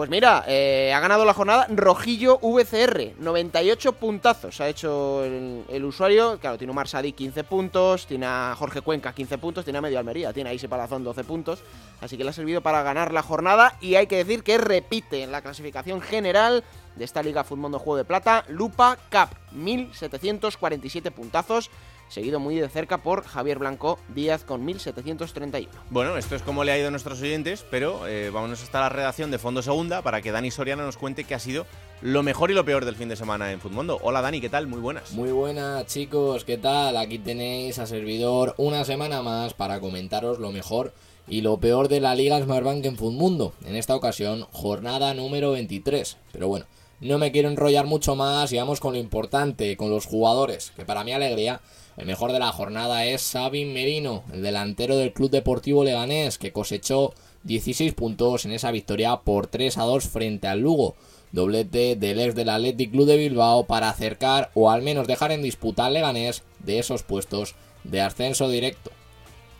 Pues mira, eh, ha ganado la jornada Rojillo VCR, 98 puntazos ha hecho el, usuario. Claro, tiene Omar Sadi 15 puntos, tiene a Jorge Cuenca 15 puntos, tiene a Medio Almería, tiene a Ise Palazón 12 puntos. Así que le ha servido para ganar la jornada y hay que decir que repite en la clasificación general de esta Liga Futmundo Juego de Plata, Lupa Cup, 1747 puntazos, seguido muy de cerca por Javier Blanco Díaz con 1731. Bueno, esto es como le ha ido a nuestros oyentes, pero eh, vámonos hasta la redacción de Fondo Segunda para que Dani Soriano nos cuente qué ha sido lo mejor y lo peor del fin de semana en Futmundo. Hola Dani, ¿qué tal? Muy buenas. Muy buenas chicos, ¿qué tal? Aquí tenéis a servidor una semana más para comentaros lo mejor y lo peor de la Liga Smartbank en Futmundo. En esta ocasión, jornada número 23. Pero bueno, no me quiero enrollar mucho más y vamos con lo importante, con los jugadores, que para mi alegría, el mejor de la jornada es Sabin Merino, el delantero del Club Deportivo Leganés, que cosechó 16 puntos en esa victoria por 3 a 2 frente al Lugo. Doblete del ex del Athletic Club de Bilbao para acercar o al menos dejar en disputa al Leganés de esos puestos de ascenso directo.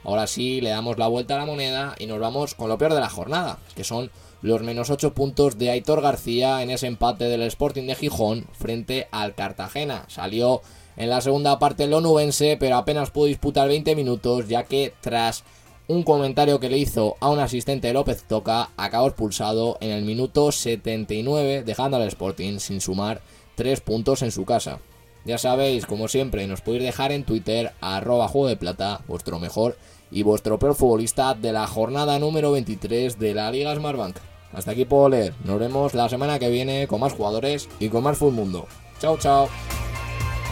Ahora sí, le damos la vuelta a la moneda y nos vamos con lo peor de la jornada, que son los menos 8 puntos de Aitor García en ese empate del Sporting de Gijón frente al Cartagena. Salió en la segunda parte el onubense, pero apenas pudo disputar 20 minutos, ya que tras un comentario que le hizo a un asistente de López Toca, acabó expulsado en el minuto 79, dejando al Sporting sin sumar 3 puntos en su casa. Ya sabéis, como siempre, nos podéis dejar en Twitter, arroba juego de plata, vuestro mejor y vuestro peor futbolista de la jornada número 23 de la Liga Smartbank. Hasta aquí puedo leer. Nos vemos la semana que viene con más jugadores y con más Full Mundo. Chao, chao.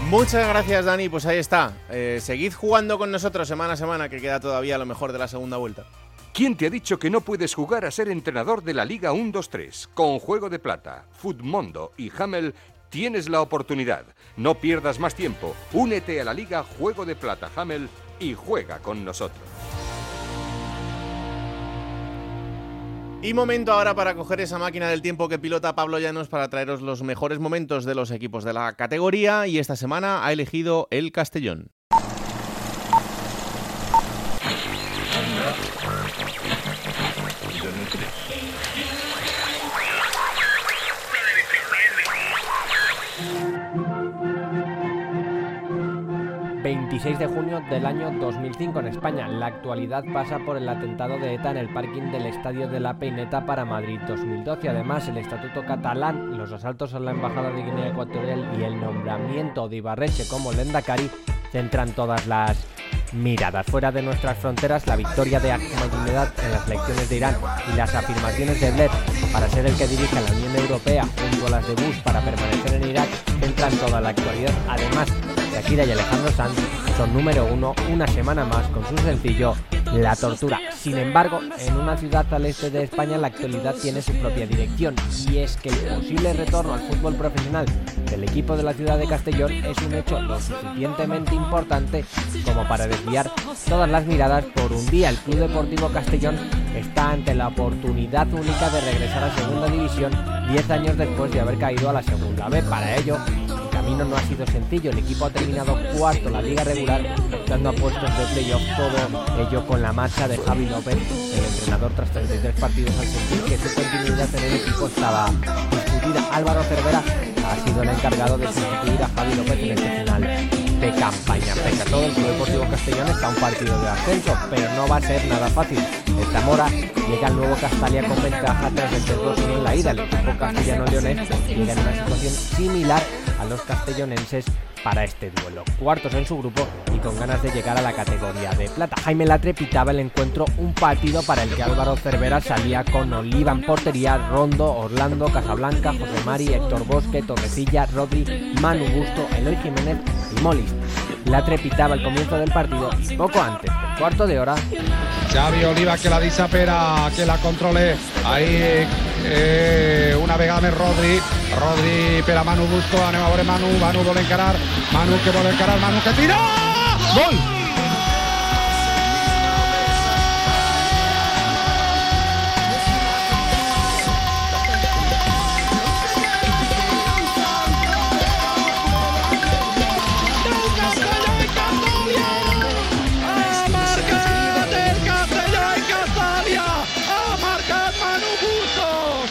Muchas gracias Dani, pues ahí está. Eh, seguid jugando con nosotros semana a semana, que queda todavía lo mejor de la segunda vuelta. ¿Quién te ha dicho que no puedes jugar a ser entrenador de la Liga 1-2-3? Con Juego de Plata, Futmundo y Hamel tienes la oportunidad. No pierdas más tiempo. Únete a la Liga Juego de Plata Hamel y juega con nosotros. Y momento ahora para coger esa máquina del tiempo que pilota Pablo Llanos para traeros los mejores momentos de los equipos de la categoría y esta semana ha elegido el Castellón. 26 de junio del año 2005 en España. La actualidad pasa por el atentado de ETA en el parking del Estadio de la Peineta para Madrid 2012. Además, el Estatuto catalán, los asaltos a la Embajada de Guinea Ecuatorial y el nombramiento de Ibarreche como Lendakari centran todas las miradas. Fuera de nuestras fronteras, la victoria de Ahmadinejad en las elecciones de Irán y las afirmaciones de Blair para ser el que dirige la Unión Europea junto a de Bush para permanecer en Irak centran toda la actualidad. Además, Shakira y Alejandro Sanz son número uno una semana más con su sencillo La Tortura. Sin embargo, en una ciudad al este de España la actualidad tiene su propia dirección y es que el posible retorno al fútbol profesional del equipo de la ciudad de Castellón es un hecho lo suficientemente importante como para desviar todas las miradas por un día. El Club Deportivo Castellón está ante la oportunidad única de regresar a Segunda División 10 años después de haber caído a la Segunda B. Para ello, camino no ha sido sencillo. El equipo ha terminado cuarto la liga regular, optando a puestos de playoff, todo ello con la marcha de Javi López, el entrenador tras 33 partidos al sentir que su continuidad en el equipo estaba discutida. Álvaro Cervera ha sido el encargado de sustituir a Javi López en este final de campaña. Pese a todo, el Club Deportivo Castellón está a un partido de ascenso, pero no va a ser nada fácil. El Zamora llega al nuevo Castalia con ventaja tras el 2 en la ida. El equipo castellano-leonés llega en una situación similar los castellonenses para este duelo. Cuartos en su grupo y con ganas de llegar a la categoría de plata. Jaime Latre pitaba el encuentro un partido para el que Álvaro Cervera salía con Oliva en portería, Rondo, Orlando, Casablanca, José Mari, Héctor Bosque, Torrecilla, Rodri, Manu Gusto, Eloy Jiménez y Molis. Latre pitaba el comienzo del partido y poco antes del cuarto de hora Xavi Oliva que la disapera, que la controle. Ahí eh, una vegada més Rodri. Rodri per a Manu Busco, anem a veure Manu. Manu vol encarar. Manu que vol encarar. Manu que tira! Gol!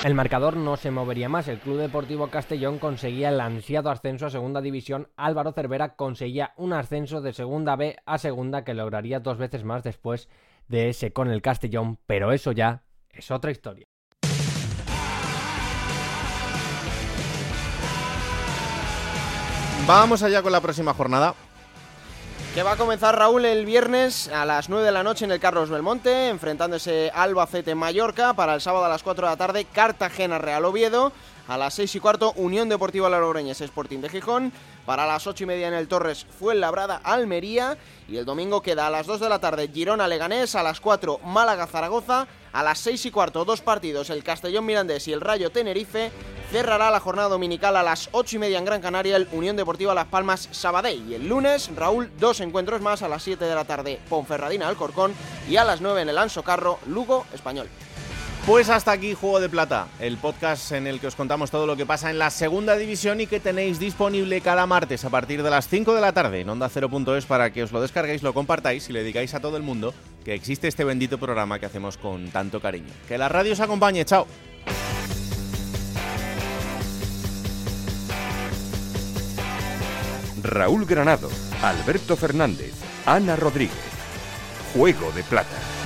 El marcador no se movería más. El Club Deportivo Castellón conseguía el ansiado ascenso a Segunda División. Álvaro Cervera conseguía un ascenso de Segunda B a Segunda que lograría dos veces más después de ese con el Castellón. Pero eso ya es otra historia. Vamos allá con la próxima jornada. Que va a comenzar Raúl el viernes a las 9 de la noche en el Carlos Belmonte, enfrentándose Albacete Mallorca. Para el sábado a las 4 de la tarde, Cartagena Real Oviedo. A las 6 y cuarto, Unión Deportiva Logroñés Sporting de Gijón. Para las 8 y media en el Torres, Fuenlabrada Almería. Y el domingo queda a las 2 de la tarde, Girona Leganés. A las 4, Málaga Zaragoza. A las 6 y cuarto, dos partidos, el Castellón Mirandés y el Rayo Tenerife. Cerrará la jornada dominical a las 8 y media en Gran Canaria el Unión Deportiva Las Palmas Sabadell. Y el lunes, Raúl, dos encuentros más a las 7 de la tarde, Ponferradina Alcorcón y a las 9 en el Anso Carro, Lugo Español. Pues hasta aquí Juego de Plata, el podcast en el que os contamos todo lo que pasa en la segunda división y que tenéis disponible cada martes a partir de las 5 de la tarde en Onda 0.es para que os lo descarguéis, lo compartáis y le digáis a todo el mundo que existe este bendito programa que hacemos con tanto cariño. Que la radio os acompañe, chao. Raúl Granado, Alberto Fernández, Ana Rodríguez. Juego de Plata.